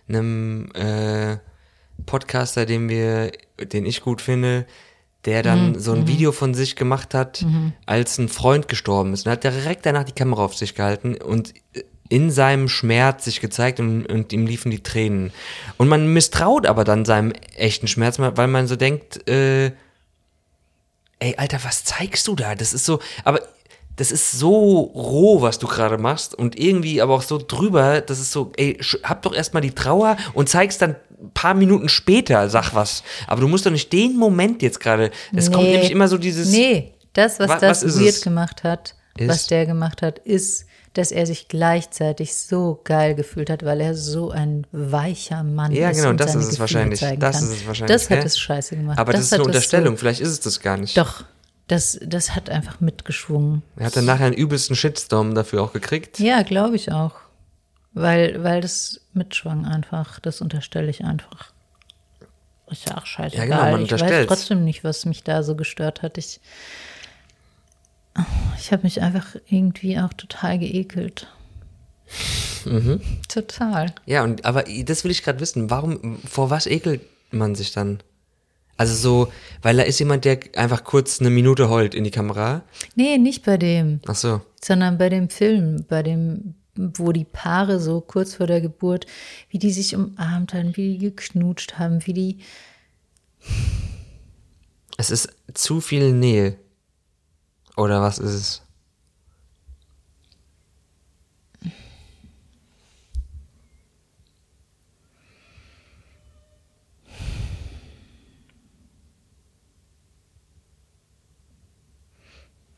einem äh, Podcaster, den wir, den ich gut finde, der dann Mhm, so ein Video von sich gemacht hat, als ein Freund gestorben ist. Und hat direkt danach die Kamera auf sich gehalten und in seinem Schmerz sich gezeigt und, und ihm liefen die Tränen. Und man misstraut aber dann seinem echten Schmerz, weil man so denkt, äh, ey, Alter, was zeigst du da? Das ist so, aber das ist so roh, was du gerade machst und irgendwie aber auch so drüber, das ist so, ey, hab doch erstmal die Trauer und zeig's dann ein paar Minuten später, sag was. Aber du musst doch nicht den Moment jetzt gerade, es kommt Nee. nämlich immer so dieses, Nee, das, was Wa- das was weird es? gemacht hat, Ist? was der gemacht hat, ist, dass er sich gleichzeitig so geil gefühlt hat, weil er so ein weicher Mann Ja, ist. genau, und das seine ist es wahrscheinlich. Das kann. ist es wahrscheinlich, Das hat es scheiße gemacht. aber das, ist eine Unterstellung, So, vielleicht ist es das gar nicht. doch, das, das hat einfach mitgeschwungen. Er hat dann nachher einen übelsten Shitstorm dafür auch gekriegt. Ja, glaube ich auch. Weil, weil das mitschwang einfach, das unterstelle ich einfach. Ist ja auch scheißegal. Ja, genau, man ich weiß trotzdem nicht, was mich da so gestört hat. Ich, ich habe mich einfach irgendwie auch total geekelt. Mhm. Total. Ja, und aber das will ich gerade wissen. Warum, vor was ekelt man sich dann? Also so, weil da ist jemand, der einfach kurz eine Minute heult in die Kamera. Nee, nicht bei dem, Ach so. sondern bei dem Film, bei dem, wo die Paare so kurz vor der Geburt, wie die sich umarmt haben, wie die geknutscht haben, wie die. Es ist zu viel Nähe. Oder was ist es?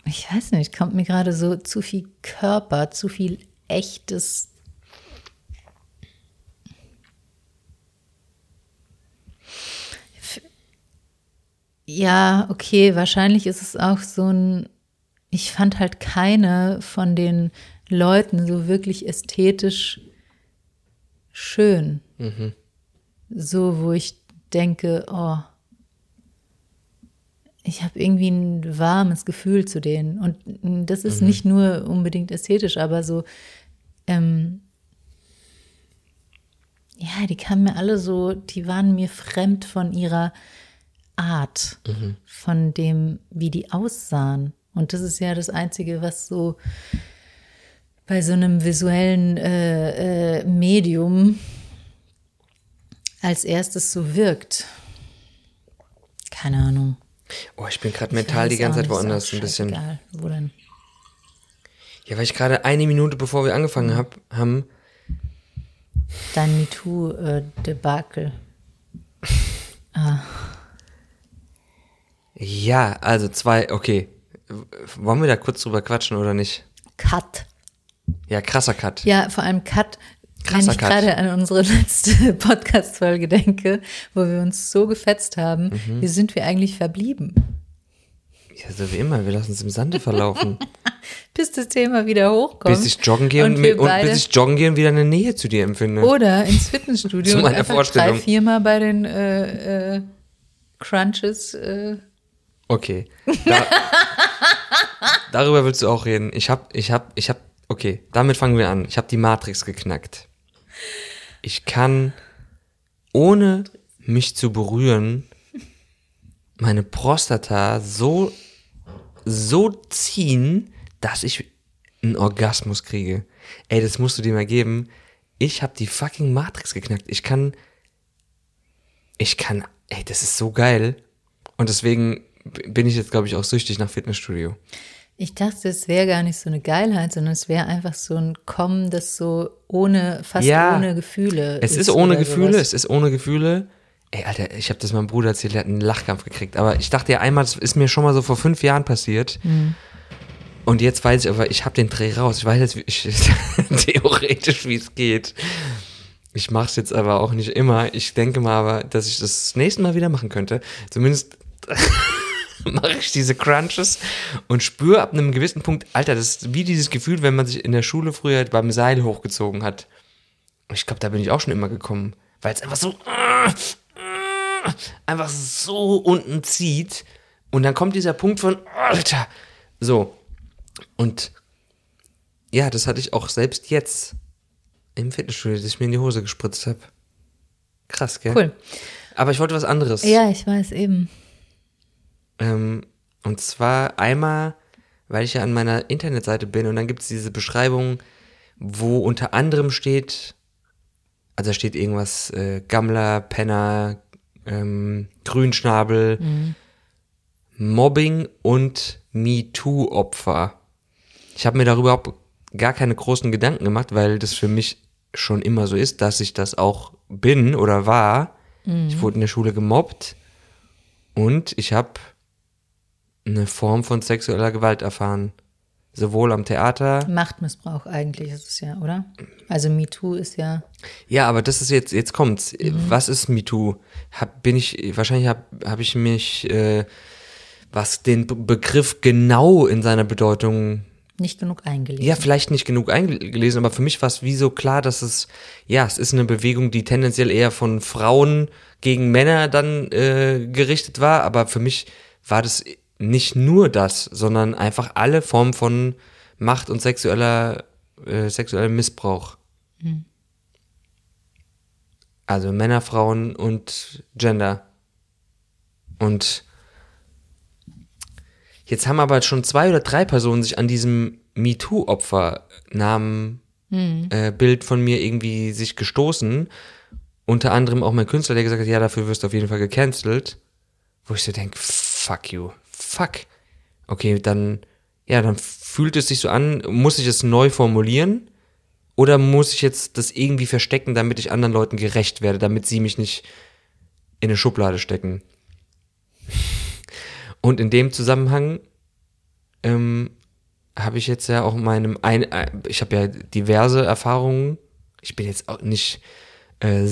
Ich weiß nicht, kommt mir gerade so zu viel Körper, zu viel echtes. Ja, okay, wahrscheinlich ist es auch so ein. Ich fand halt keine von den Leuten so wirklich ästhetisch schön. So, wo ich denke, oh, ich habe irgendwie ein warmes Gefühl zu denen. Und das ist nicht nur unbedingt ästhetisch, aber so, ähm, ja, die kamen mir alle so, die waren mir fremd von ihrer Art, von dem, wie die aussahen. Und das ist ja das Einzige, was so bei so einem visuellen äh, äh, Medium als erstes so wirkt. Keine Ahnung. Oh, ich bin gerade mental die ganze Zeit woanders auch ein bisschen. scheißegal. Wo denn? Ja, weil ich gerade eine Minute bevor wir angefangen hab, haben, Dein MeToo-Debakel. ja, also zwei, okay. Wollen wir da kurz drüber quatschen oder nicht? Cut. Ja, krasser Cut. Ja, vor allem Cut. Wenn Krasser ich Cut. gerade an unsere letzte Podcast-Folge denke, wo wir uns so gefetzt haben, Mhm. wie sind wir eigentlich verblieben? Ja, so wie immer, wir lassen es im Sande verlaufen. Bis das Thema wieder hochkommt. bis ich joggen gehe und, und, und bis ich joggen gehe und wieder eine Nähe zu dir empfinde. Oder ins Fitnessstudio Zu und meiner einfach Vorstellung. drei, viermal bei den äh, äh, Crunches. Äh, Okay. Da, darüber willst du auch reden. Ich hab, ich hab, ich hab, okay, damit fangen wir an. Ich habe die Matrix geknackt. Ich kann, ohne mich zu berühren, meine Prostata so, so ziehen, dass ich einen Orgasmus kriege. Ey, das musst du dir mal geben. Ich habe die fucking Matrix geknackt. Ich kann, ich kann, ey, das ist so geil. Und deswegen bin ich jetzt, glaube ich, auch süchtig nach Fitnessstudio. Ich dachte, es wäre gar nicht so eine Geilheit, sondern es wäre einfach so ein Kommen, das so ohne, fast Ja. ohne Gefühle Es ist ohne oder Gefühle, sowas. es ist ohne Gefühle. Ey, Alter, ich habe das meinem Bruder erzählt, der hat einen Lachkampf gekriegt. Aber ich dachte ja einmal, das ist mir schon mal so vor fünf Jahren passiert. Und jetzt weiß ich aber, ich habe den Dreh raus. Ich weiß jetzt ich, theoretisch, wie es geht. Ich mache es jetzt aber auch nicht immer. Ich denke mal aber, dass ich das nächste Mal wieder machen könnte. Zumindest mache ich diese Crunches und spüre ab einem gewissen Punkt, Alter, das ist wie dieses Gefühl, wenn man sich in der Schule früher beim Seil hochgezogen hat. Ich glaube, da bin ich auch schon immer gekommen, weil es einfach so einfach so unten zieht und dann kommt dieser Punkt von Alter, so und ja, das hatte ich auch selbst jetzt im Fitnessstudio, dass ich mir in die Hose gespritzt habe. Krass, gell? Cool. Aber ich wollte was anderes. Ja, ich weiß eben. Ähm, und zwar einmal, weil ich ja an meiner Internetseite bin und dann gibt es diese Beschreibung, wo unter anderem steht, also da steht irgendwas, äh, Gammler, Penner, ähm, Grünschnabel, Mobbing und MeToo-Opfer. Ich habe mir darüber überhaupt gar keine großen Gedanken gemacht, weil das für mich schon immer so ist, dass ich das auch bin oder war. Ich wurde in der Schule gemobbt und ich habe eine Form von sexueller Gewalt erfahren. Sowohl am Theater. Machtmissbrauch eigentlich ist es ja, oder? Also MeToo ist ja. Ja, aber das ist jetzt, jetzt kommt's. Was ist MeToo? Hab, bin ich, wahrscheinlich habe hab ich mich, äh, was den Be Begriff genau in seiner Bedeutung Nicht genug eingelesen. Ja, vielleicht nicht genug eingelesen, aber für mich war es wie so klar, dass es, ja, es ist eine Bewegung, die tendenziell eher von Frauen gegen Männer dann äh, gerichtet war, aber für mich war das nicht nur das, sondern einfach alle Formen von Macht und sexueller, äh, sexuellem Missbrauch. Also Männer, Frauen und Gender. Und Jetzt haben aber schon zwei oder drei Personen sich an diesem MeToo-Opfer-Namen äh, Bild von mir irgendwie sich gestoßen. Unter anderem auch mein Künstler, der gesagt hat, ja, dafür wirst du auf jeden Fall gecancelt. Wo ich so denke, fuck you, fuck. Okay, dann, ja, dann fühlt es sich so an, muss ich es neu formulieren? Oder muss ich jetzt das irgendwie verstecken, damit ich anderen Leuten gerecht werde, damit sie mich nicht in eine Schublade stecken? Und in dem Zusammenhang ähm, habe ich jetzt ja auch in meinem, ein, äh, ich habe ja diverse Erfahrungen. Ich bin jetzt auch nicht, äh,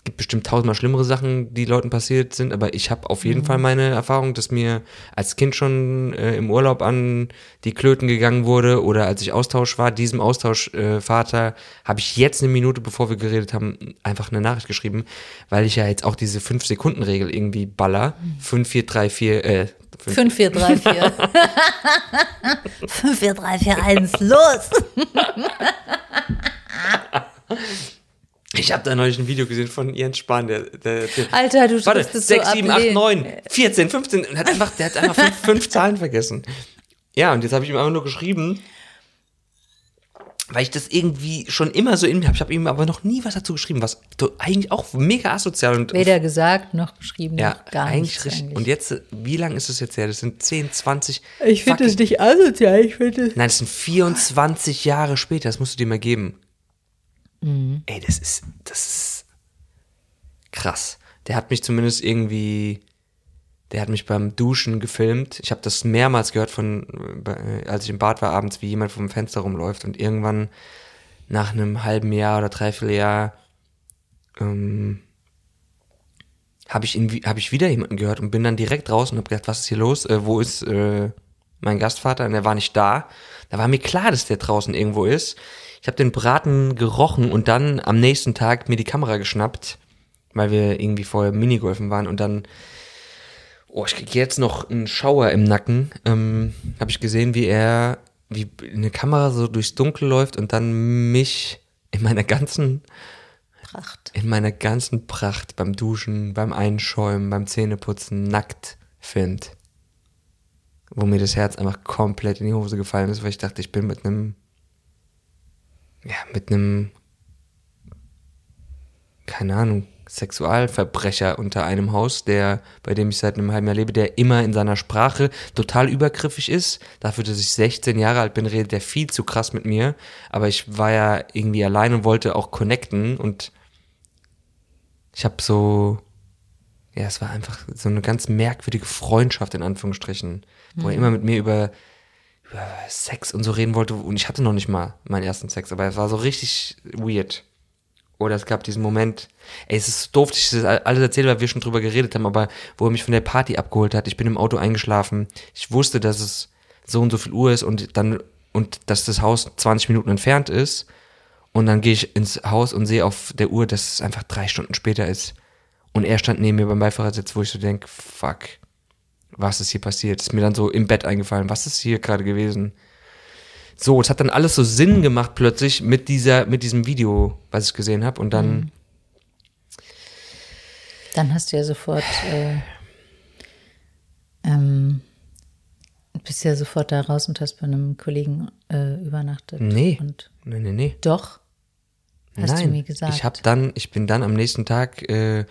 es gibt bestimmt tausendmal schlimmere Sachen, die Leuten passiert sind, aber ich habe auf jeden Fall meine Erfahrung, dass mir als Kind schon äh, im Urlaub an die Klöten gegangen wurde oder als ich Austausch war, diesem Austauschvater äh, habe ich jetzt eine Minute, bevor wir geredet haben, einfach eine Nachricht geschrieben, weil ich ja jetzt auch diese 5-Sekunden-Regel irgendwie baller. 5, 4, 3, 4, äh, 5, 5, 4, 3, 4. 5, 4, 3, 4, 1, los! Ich habe da neulich ein Video gesehen von Jens Spahn, der, der, der Alter, du Warte, tust es so 6, 7, 8, ablehnen. 9, 14, 15 und hat einfach, der hat einfach fünf, fünf Zahlen vergessen. Ja, und jetzt habe ich ihm einfach nur geschrieben, weil ich das irgendwie schon immer so in mir habe. Ich habe ihm aber noch nie was dazu geschrieben, was eigentlich auch mega asozial und Weder gesagt noch geschrieben, ja, noch gar eigentlich nichts richtig. eigentlich. Und jetzt, wie lang ist es jetzt her? Das sind 10, 20. ich finde es nicht asozial, ich finde es. Nein, das sind 24 Jahre später, das musst du dir mal geben. Mhm. Ey, das ist, das ist krass. Der hat mich zumindest irgendwie, der hat mich beim Duschen gefilmt. Ich habe das mehrmals gehört von, äh, als ich im Bad war abends, wie jemand vom Fenster rumläuft und irgendwann nach einem halben Jahr oder dreiviertel Jahr ähm, habe ich, hab ich wieder jemanden gehört und bin dann direkt raus und habe gedacht, was ist hier los? Äh, wo ist äh, mein Gastvater? Und er war nicht da. Da war mir klar, dass der draußen irgendwo ist. Ich habe den Braten gerochen und dann am nächsten Tag mir die Kamera geschnappt, weil wir irgendwie vorher Minigolfen waren und dann, oh, ich krieg jetzt noch einen Schauer im Nacken, ähm, habe ich gesehen, wie er, wie eine Kamera so durchs Dunkel läuft und dann mich in meiner ganzen Pracht. in meiner ganzen Pracht beim Duschen, beim Einschäumen, beim Zähneputzen nackt findet. Wo mir das Herz einfach komplett in die Hose gefallen ist, weil ich dachte, ich bin mit einem, ja, mit einem, keine Ahnung, Sexualverbrecher unter einem Haus, der, bei dem ich seit einem halben Jahr lebe, der immer in seiner Sprache total übergriffig ist. Dafür, dass ich 16 Jahre alt bin, redet der viel zu krass mit mir. Aber ich war ja irgendwie allein und wollte auch connecten und ich habe so ja, es war einfach so eine ganz merkwürdige Freundschaft in Anführungsstrichen, wo er immer mit mir über, über Sex und so reden wollte. Und ich hatte noch nicht mal meinen ersten Sex, aber es war so richtig weird. Oder es gab diesen Moment, ey, es ist doof, ich das alles erzähle, weil wir schon drüber geredet haben, aber wo er mich von der Party abgeholt hat, ich bin im Auto eingeschlafen, ich wusste, dass es so und so viel Uhr ist und dann, und dass das Haus 20 Minuten entfernt ist. Und dann gehe ich ins Haus und sehe auf der Uhr, dass es einfach drei Stunden später ist. Und er stand neben mir beim Beifahrersitz, wo ich so denke, fuck, was ist hier passiert? Ist mir dann so im Bett eingefallen, was ist hier gerade gewesen? So, es hat dann alles so Sinn gemacht plötzlich mit dieser, mit diesem Video, was ich gesehen habe. Und dann, Mhm. Dann hast du ja sofort, äh, ähm, bist ja sofort da raus und hast bei einem Kollegen äh, übernachtet. nee, Und nee, nee, nee. doch, hast Nein, du mir gesagt. ich habe dann, ich bin dann am nächsten Tag, äh,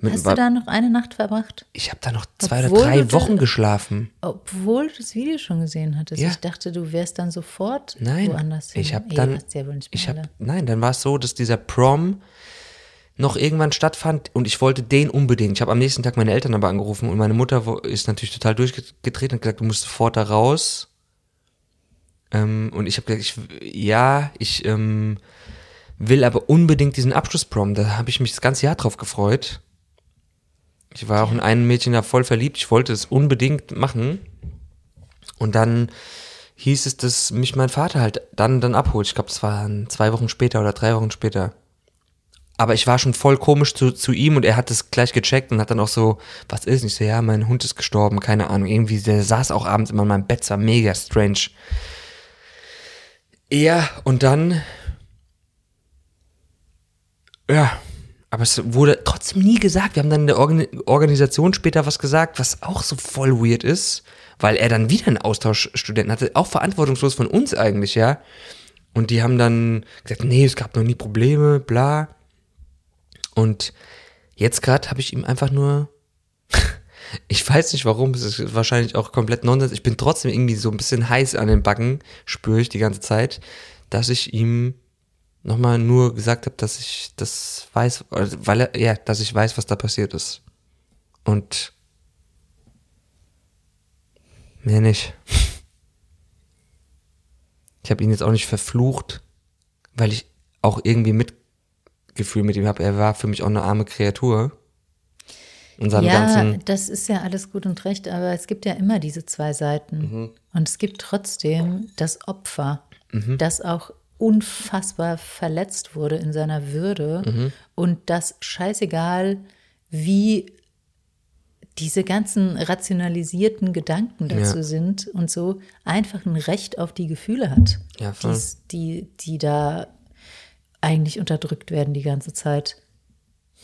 mit, hast du da noch eine Nacht verbracht? ich habe da noch zwei Obwohl oder drei Wochen geschlafen. Obwohl du das Video schon gesehen hattest. Ja. Ich dachte, du wärst dann sofort Nein, woanders hin. ich habe dann, ja wohl nicht mehr ich alle. nein, dann war es so, dass dieser Prom noch irgendwann stattfand und ich wollte den unbedingt. Ich habe am nächsten Tag meine Eltern aber angerufen und meine Mutter ist natürlich total durchgedreht und gesagt, du musst sofort da raus. Ähm, und ich habe gesagt, ich, ja, ich ähm, will aber unbedingt diesen Abschlussprom. Da habe ich mich das ganze Jahr drauf gefreut. Ich war auch in ein Mädchen da voll verliebt. Ich wollte es unbedingt machen. Und dann hieß es, dass mich mein Vater halt dann, dann abholt. Ich glaube, es waren zwei Wochen später oder drei Wochen später. Aber ich war schon voll komisch zu, zu ihm und er hat es gleich gecheckt und hat dann auch so, was ist? Und ich so, ja, mein Hund ist gestorben, keine Ahnung. Irgendwie, der saß auch abends immer in meinem Bett, war mega strange. Ja, und dann, ja, aber es wurde trotzdem nie gesagt. Wir haben dann in der Organ Organisation später was gesagt, was auch so voll weird ist, weil er dann wieder einen Austauschstudenten hatte, auch verantwortungslos von uns eigentlich, ja. Und die haben dann gesagt, nee, es gab noch nie Probleme, bla. Und jetzt gerade habe ich ihm einfach nur, ich weiß nicht warum, es ist wahrscheinlich auch komplett Nonsens, ich bin trotzdem irgendwie so ein bisschen heiß an den Backen, spüre ich die ganze Zeit, dass ich ihm nochmal nur gesagt habe, dass ich das weiß, also, weil er, ja, dass ich weiß, was da passiert ist. Und mehr nicht. Ich habe ihn jetzt auch nicht verflucht, weil ich auch irgendwie Mitgefühl mit ihm habe. Er war für mich auch eine arme Kreatur. In seinem Ja, ganzen. das ist ja alles gut und recht, aber es gibt ja immer diese zwei Seiten. Mhm. Und es gibt trotzdem das Opfer, Mhm. das auch unfassbar verletzt wurde in seiner Würde Mhm. und das scheißegal, wie diese ganzen rationalisierten Gedanken dazu Ja. sind und so, einfach ein Recht auf die Gefühle hat, Ja, die's- die, die da eigentlich unterdrückt werden die ganze Zeit.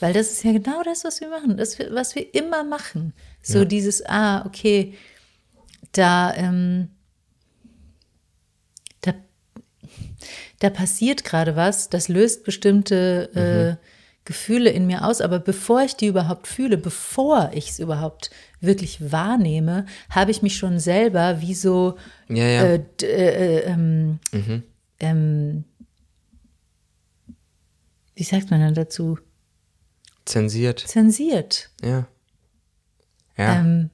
Weil das ist ja genau das, was wir machen, das, was wir immer machen. So dieses, ah, okay, da, ähm, da passiert gerade was, das löst bestimmte äh, Gefühle in mir aus, aber bevor ich die überhaupt fühle, bevor ich es überhaupt wirklich wahrnehme, habe ich mich schon selber wie so Ja, ja. äh, äh, äh, ähm, ähm, wie sagt man dann dazu? Zensiert. Zensiert. Ja. Ja. Ähm,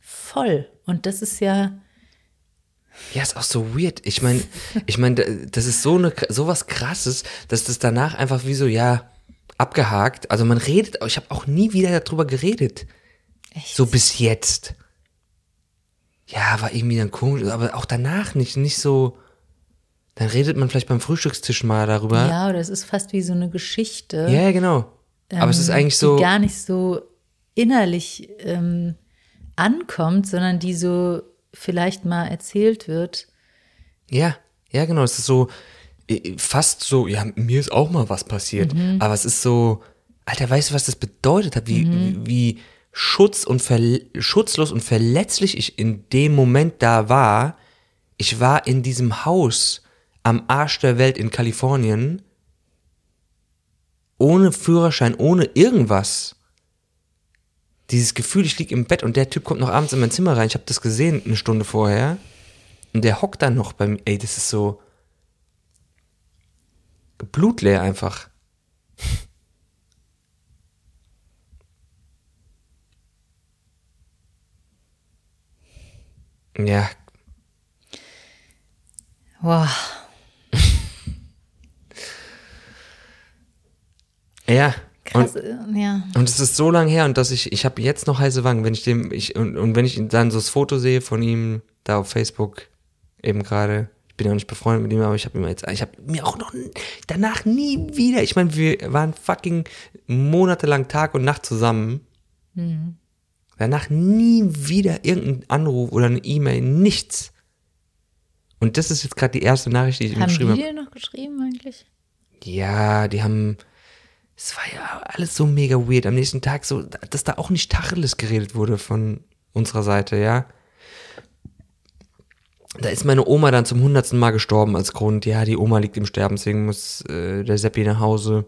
voll. Und das ist ja, Ja, ist auch so weird. Ich meine, ich meine, das ist so eine so was krasses, dass das danach einfach wie so ja abgehakt. Also man redet, ich habe auch nie wieder darüber geredet. Echt? So bis jetzt. Ja, war irgendwie dann komisch, aber auch danach nicht, nicht so. Dann redet man vielleicht beim Frühstückstisch mal darüber. ja, oder es ist fast wie so eine Geschichte. Ja, genau. aber es ist eigentlich so. die gar nicht so innerlich ähm, ankommt, sondern die so vielleicht mal erzählt wird. Ja, ja, genau. Es ist so äh, fast so, ja, mir ist auch mal was passiert. Aber es ist so, Alter, weißt du, was das bedeutet hat? Wie, wie, wie schutz und schutzlos und verletzlich ich in dem Moment da war. Ich war in diesem Haus am Arsch der Welt in Kalifornien. Ohne Führerschein, ohne irgendwas dieses Gefühl, ich liege im Bett und der Typ kommt noch abends in mein Zimmer rein. Ich habe das gesehen eine Stunde vorher. Und der hockt dann noch bei mir. Ey, das ist so blutleer einfach. ja. Wow. ja. Krass, Und, äh, ja. und es ist so lang her und dass ich, ich habe jetzt noch heiße Wangen, wenn ich dem, ich, und, und wenn ich dann so das Foto sehe von ihm da auf Facebook, eben gerade, ich bin ja auch nicht befreundet mit ihm, aber ich habe mir jetzt, ich habe mir auch noch danach nie wieder, ich meine, wir waren fucking monatelang Tag und Nacht zusammen. Danach nie wieder irgendein Anruf oder eine E-Mail, nichts. Und das ist jetzt gerade die erste Nachricht, die ich ihm Haben geschrieben die habe. dir noch geschrieben eigentlich? Ja, die haben. Es war ja alles so mega weird. Am nächsten Tag so, dass da auch nicht Tacheles geredet wurde von unserer Seite, ja. Da ist meine Oma dann zum hundertsten Mal gestorben als Grund. Ja, die Oma liegt im Sterben, deswegen muss äh, der Seppi nach Hause.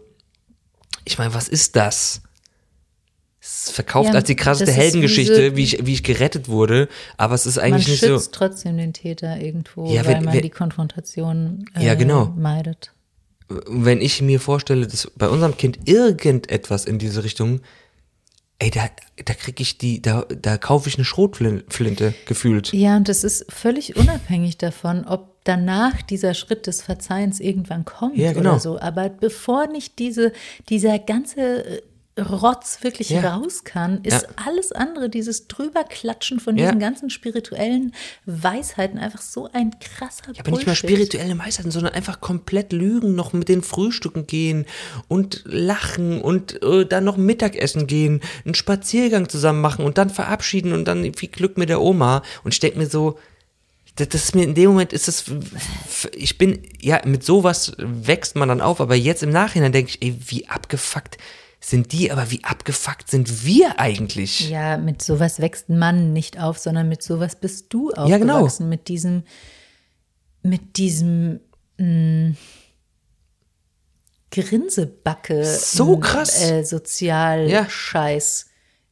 Ich meine, was ist das? Es verkauft Ja, als die krasseste Heldengeschichte, wie ich, wie ich gerettet wurde, aber es ist Man eigentlich nicht schützt so. trotzdem den Täter irgendwo, Ja, weil wenn- man wenn- die Konfrontation äh, Ja, genau. meidet. Wenn ich mir vorstelle, dass bei unserem Kind irgendetwas in diese Richtung, ey, da, da krieg ich die, da, da kaufe ich eine Schrotflinte gefühlt. Ja, und das ist völlig unabhängig davon, ob danach dieser Schritt des Verzeihens irgendwann kommt Ja, genau. oder so. Aber bevor nicht diese, dieser ganze äh, Rotz wirklich Ja. raus kann, ist Ja. alles andere, dieses Drüberklatschen von Ja. diesen ganzen spirituellen Weisheiten einfach so ein krasser Ja, aber nicht mal spirituelle Weisheiten, sondern einfach komplett lügen, noch mit den Frühstücken gehen und lachen und äh, dann noch Mittagessen gehen, einen Spaziergang zusammen machen und dann verabschieden und dann viel Glück mit der Oma. Und ich denke mir so, das, das ist mir in dem Moment ist es, ich bin, ja, mit sowas wächst man dann auf, aber jetzt im Nachhinein denke ich, ey, wie abgefuckt sind die, aber wie abgefuckt sind wir eigentlich? Ja, mit sowas wächst ein Mann nicht auf, sondern mit sowas bist du aufgewachsen. Ja, genau. Mit diesem, mit diesem mh, Grinsebacke. So krass. Äh, sozial Ja. Scheiß.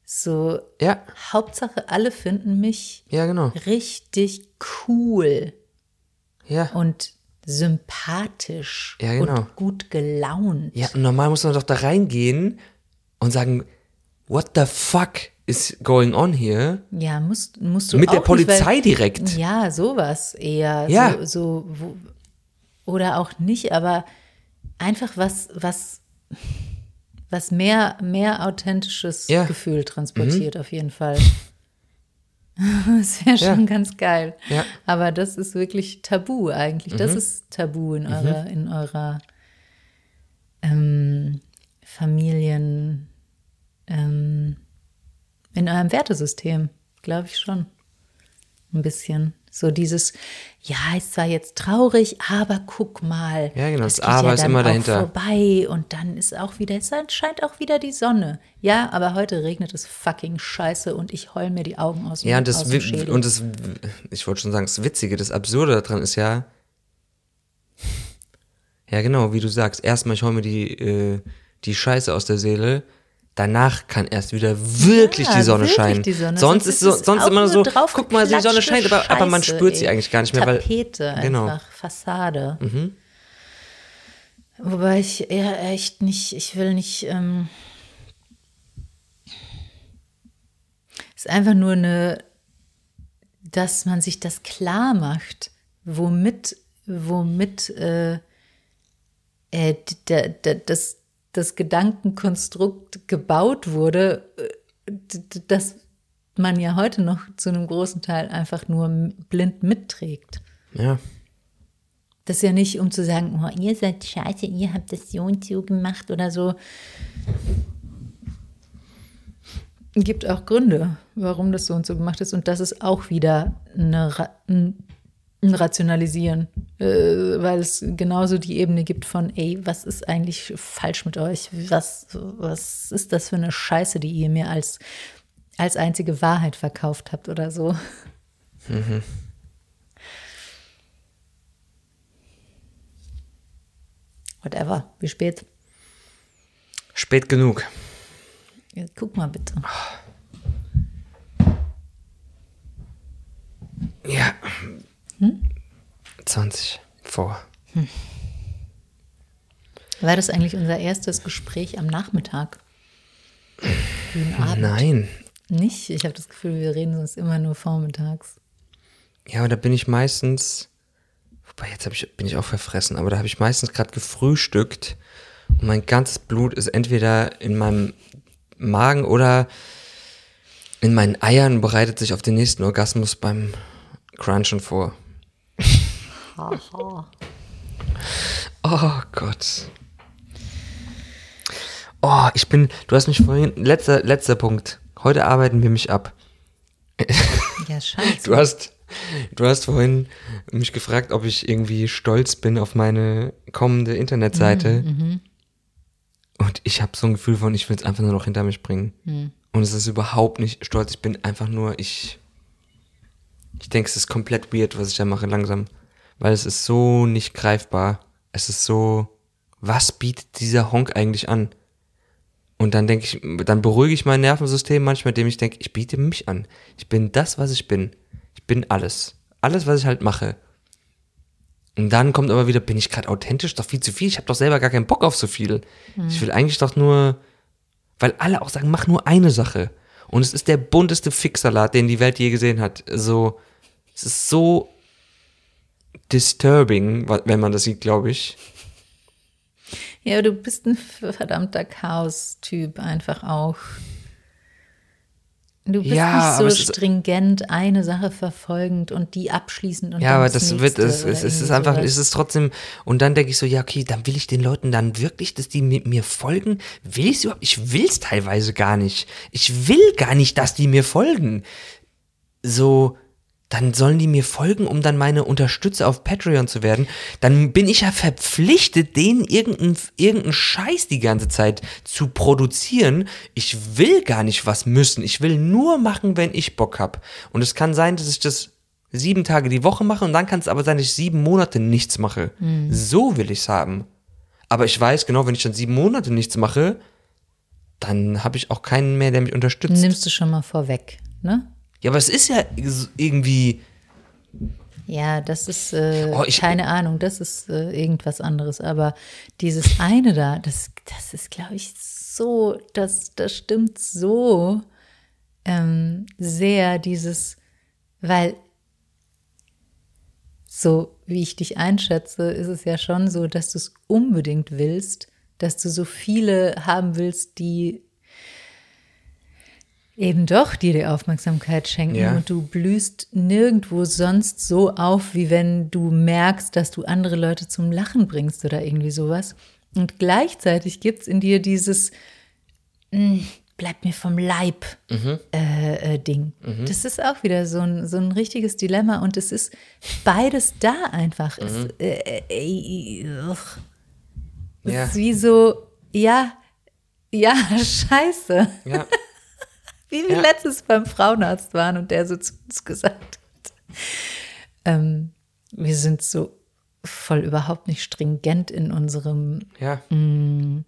So, Ja, Hauptsache, alle finden mich ja, genau. richtig cool Ja. und sympathisch Ja, genau. und gut gelaunt. Ja, normal muss man doch da reingehen und sagen, what the fuck is going on here? Ja, musst, musst du Mit der nicht, weil- Polizei direkt. Ja, sowas eher. Ja. So, so wo, oder auch nicht, aber einfach was, was, was mehr, mehr authentisches Ja. Mhm. Gefühl transportiert, auf jeden Fall. Das wäre schon Ja. ganz geil. Ja. Mhm. Aber das ist wirklich tabu eigentlich. Das ist tabu in eurer, in eurer ähm, Familien, ähm, in eurem Wertesystem, glaube ich schon. Ein bisschen. So dieses, ja, ist zwar jetzt traurig, aber guck mal. Ja, genau, das geht Aber ja ist dann immer auch dahinter. vorbei und dann ist auch wieder, es scheint auch wieder die Sonne. Ja, aber heute regnet es fucking scheiße und ich heul mir die Augen aus, Ja, und das, und das, ich wollte schon sagen, das Witzige, das Absurde daran ist ja, ja genau, wie du sagst, erstmal ich hol mir die, äh, die Scheiße aus der Seele, danach kann erst wieder wirklich Ja, die Sonne wirklich scheinen. die Sonne. Sonst ist so, sonst immer so, drauf guck mal, die Sonne scheint, aber, aber man spürt sie ey. eigentlich gar nicht mehr, weil, Tapete genau. einfach, Fassade. Wobei ich eher echt nicht, ich will nicht, ähm, ist einfach nur eine, dass man sich das klar macht, womit, womit äh, äh, das, das Gedankenkonstrukt gebaut wurde, äh, das man ja heute noch zu einem großen Teil einfach nur blind mitträgt. ja, Das ist ja nicht, um zu sagen, oh, ihr seid scheiße, ihr habt das so und so gemacht oder so. Gibt auch Gründe, warum das so und so gemacht ist. Und das ist auch wieder eine, ein Rationalisieren, äh, weil es genauso die Ebene gibt von, ey, was ist eigentlich falsch mit euch? Was, was ist das für eine Scheiße, die ihr mir als, als einzige Wahrheit verkauft habt oder so? Whatever. Wie spät? spät genug. Ja, guck mal bitte. Ja. 20 vor. War das eigentlich unser erstes Gespräch am Nachmittag? Nein. Nicht? Ich habe das Gefühl, wir reden sonst immer nur vormittags. Ja, aber da bin ich meistens, wobei jetzt ich, bin ich auch verfressen, aber da habe ich meistens gerade gefrühstückt und mein ganzes Blut ist entweder in meinem Magen oder in meinen Eiern und bereitet sich auf den nächsten Orgasmus beim Crunchen vor. oh Gott. Oh, ich bin, du hast mich vorhin, letzter, letzter Punkt. Heute arbeiten wir mich ab. Ja, scheiße. Du hast, du hast vorhin mich gefragt, ob ich irgendwie stolz bin auf meine kommende Internetseite. Und ich habe so ein Gefühl von, ich will es einfach nur noch hinter mich bringen. Und es ist überhaupt nicht stolz. Ich bin einfach nur, ich, ich denke, es ist komplett weird, was ich da mache langsam. Weil es ist so nicht greifbar. Es ist so, was bietet dieser Honk eigentlich an? Und dann denke ich, dann beruhige ich mein Nervensystem manchmal, indem ich denke, ich biete mich an. Ich bin das, was ich bin. Ich bin alles. Alles, was ich halt mache. Und dann kommt aber wieder, bin ich gerade authentisch? Doch viel zu viel. Ich habe doch selber gar keinen Bock auf so viel. Ich will eigentlich doch nur, weil alle auch sagen, mach nur eine Sache. Und es ist der bunteste Fixsalat, den die Welt je gesehen hat. So, es ist so disturbing, wenn man das sieht, glaube ich. Ja, du bist ein verdammter Chaos-Typ einfach auch. Du bist Ja, nicht so stringent eine Sache verfolgend und die abschließend und Ja, aber das wird, nächste es, es, es ist einfach, es ist trotzdem, und dann denke ich so, ja, okay, dann will ich den Leuten dann wirklich, dass die mit mir folgen. Will ich überhaupt? Ich will es teilweise gar nicht. Ich will gar nicht, dass die mir folgen. So, dann sollen die mir folgen, um dann meine Unterstützer auf Patreon zu werden. Dann bin ich ja verpflichtet, denen irgendeinen irgendeinen Scheiß die ganze Zeit zu produzieren. Ich will gar nicht was müssen. Ich will nur machen, wenn ich Bock hab. Und es kann sein, dass ich das sieben Tage die Woche mache und dann kann es aber sein, dass ich sieben Monate nichts mache. So will ich's haben. Aber ich weiß genau, wenn ich dann sieben Monate nichts mache, dann habe ich auch keinen mehr, der mich unterstützt. Nimmst du schon mal vorweg, ne? Ja, aber es ist ja irgendwie. Ja, das ist äh, Oh, ich- keine Ahnung, das ist äh, irgendwas anderes. Aber dieses eine da, das, das ist, glaube ich, so, das, das stimmt so ähm, sehr, dieses, weil so wie ich dich einschätze, ist es ja schon so, dass du es unbedingt willst, dass du so viele haben willst, die eben doch dir die Aufmerksamkeit schenken Ja. und du blühst nirgendwo sonst so auf, wie wenn du merkst, dass du andere Leute zum Lachen bringst oder irgendwie sowas. Und gleichzeitig gibt es in dir dieses "Mm, Bleib mir vom Leib äh, äh, Ding. Das ist auch wieder so ein, so ein richtiges Dilemma und es ist beides da einfach. Es, äh, äh, äh. Es Ja. ist wie so, ja, ja, scheiße. Ja. Wie wir Ja. letztens beim Frauenarzt waren und der so zu uns gesagt hat. Ähm, wir sind so voll überhaupt nicht stringent in unserem, Ja. in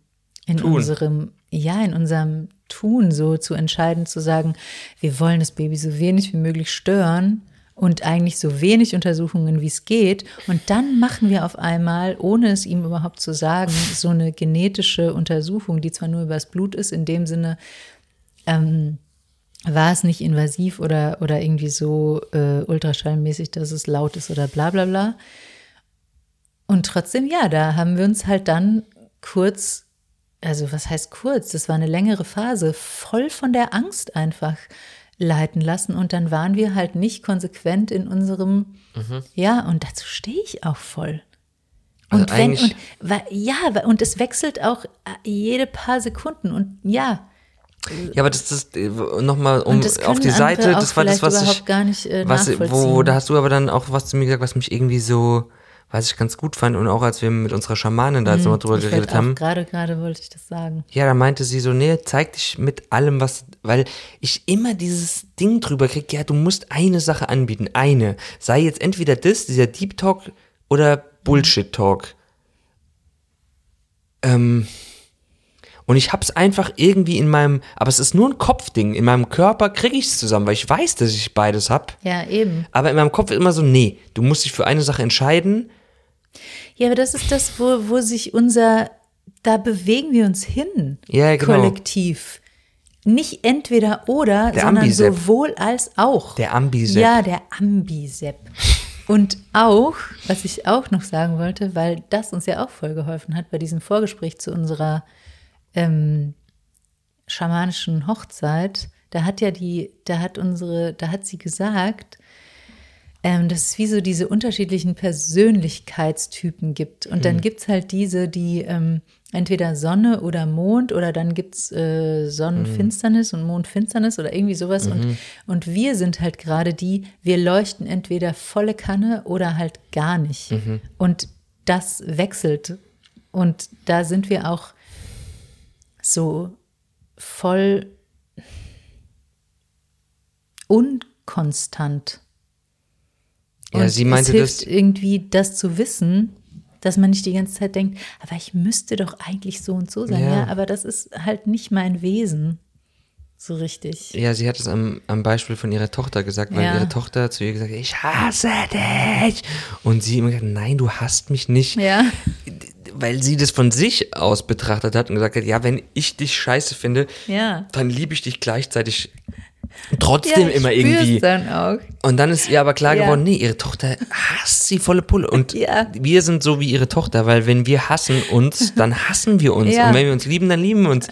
Tun. unserem, ja, in unserem Tun so zu entscheiden, zu sagen, wir wollen das Baby so wenig wie möglich stören und eigentlich so wenig Untersuchungen, wie es geht. Und dann machen wir auf einmal, ohne es ihm überhaupt zu sagen, so eine genetische Untersuchung, die zwar nur übers Blut ist, in dem Sinne, ähm, war es nicht invasiv oder, oder irgendwie so äh, ultraschallmäßig, dass es laut ist oder bla bla bla. Und trotzdem, ja, da haben wir uns halt dann kurz, also was heißt kurz, das war eine längere Phase, voll von der Angst einfach leiten lassen. Und dann waren wir halt nicht konsequent in unserem, ja, und dazu stehe ich auch voll. Also Und wenn, und, ja, und es wechselt auch äh, jede paar Sekunden und ja, Ja, aber das ist nochmal um auf die Seite, das war das, was ich, gar nicht, äh, was, wo, da hast du aber dann auch was zu mir gesagt, was mich irgendwie so, was ich ganz gut fand und auch als wir mit unserer Schamanin da jetzt nochmal drüber Mhm. geredet haben. gerade, gerade wollte ich das sagen. Ja, da meinte sie so, nee, zeig dich mit allem, was, weil ich immer dieses Ding drüber krieg, ja, du musst eine Sache anbieten, eine. Sei jetzt entweder das, dieser Deep Talk oder Bullshit Talk. Ähm, und ich hab's einfach irgendwie in meinem, aber es ist nur ein Kopfding, in meinem Körper krieg ich's zusammen, weil ich weiß, dass ich beides hab. Ja, eben. Aber in meinem Kopf ist immer so, nee, du musst dich für eine Sache entscheiden. Ja, aber das ist das, wo, wo sich unser, da bewegen wir uns hin. Ja, genau. Kollektiv. nicht entweder oder, Der sondern Ambisepp. sowohl als auch. Der Ambisepp. Ja, der Ambisepp. Und auch, was ich auch noch sagen wollte, weil das uns ja auch voll geholfen hat bei diesem Vorgespräch zu unserer ähm, schamanischen Hochzeit, da hat ja die, da hat unsere, da hat sie gesagt, ähm, dass es wie so diese unterschiedlichen Persönlichkeitstypen gibt. Und dann gibt es halt diese, die ähm, entweder Sonne oder Mond oder dann gibt es äh, Sonnenfinsternis und Mondfinsternis oder irgendwie sowas. Und, und wir sind halt gerade die, wir leuchten entweder volle Kanne oder halt gar nicht. Und das wechselt. Und da sind wir auch so voll unkonstant. Ja, Und sie meinte es hilft das- irgendwie, das zu wissen, dass man nicht die ganze Zeit denkt, aber ich müsste doch eigentlich so und so sein. Ja. Ja, aber das ist halt nicht mein Wesen. So richtig. Ja, sie hat es am, am Beispiel von ihrer Tochter gesagt, weil Ja. ihre Tochter zu ihr gesagt hat, ich hasse dich. Und sie immer gesagt, nein, du hasst mich nicht. Ja. Weil sie das von sich aus betrachtet hat und gesagt hat, ja, wenn ich dich scheiße finde, Ja. dann liebe ich dich gleichzeitig trotzdem ich immer irgendwie. dann auch. Und dann ist ihr aber klar Ja. geworden, nee, ihre Tochter hasst sie volle Pulle. Und Ja. wir sind so wie ihre Tochter, weil wenn wir hassen uns, dann hassen wir uns. Ja. Und wenn wir uns lieben, dann lieben wir uns.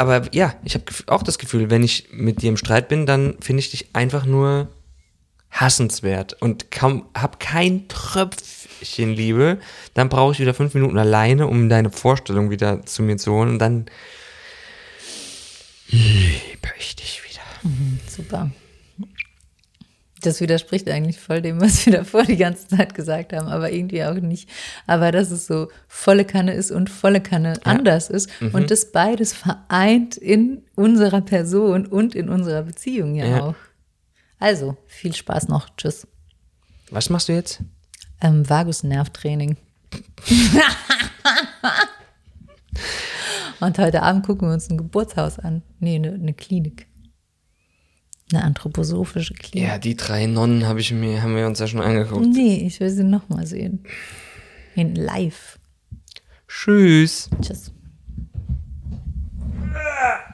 Aber ja, ich habe auch das Gefühl, wenn ich mit dir im Streit bin, dann finde ich dich einfach nur hassenswert und kaum, hab kein Tröpfchen Liebe. Dann brauche ich wieder fünf Minuten alleine, um deine Vorstellung wieder zu mir zu holen. Und dann liebe ich dich wieder. Super. Das widerspricht eigentlich voll dem, was wir davor die ganze Zeit gesagt haben, aber irgendwie auch nicht. Aber dass es so volle Kanne ist und volle Kanne anders ist Mhm. und das beides vereint in unserer Person und in unserer Beziehung ja, Ja. auch. Also, viel Spaß noch. Tschüss. Was machst du jetzt? Ähm, Vagusnervtraining. und heute Abend gucken wir uns ein Geburtshaus an. Nee, eine, eine Klinik. Eine anthroposophische Klinik. Ja, die drei Nonnen hab ich mir, haben wir uns ja schon angeguckt. Nee, ich will sie nochmal sehen. In live. Tschüss. Tschüss. Ah.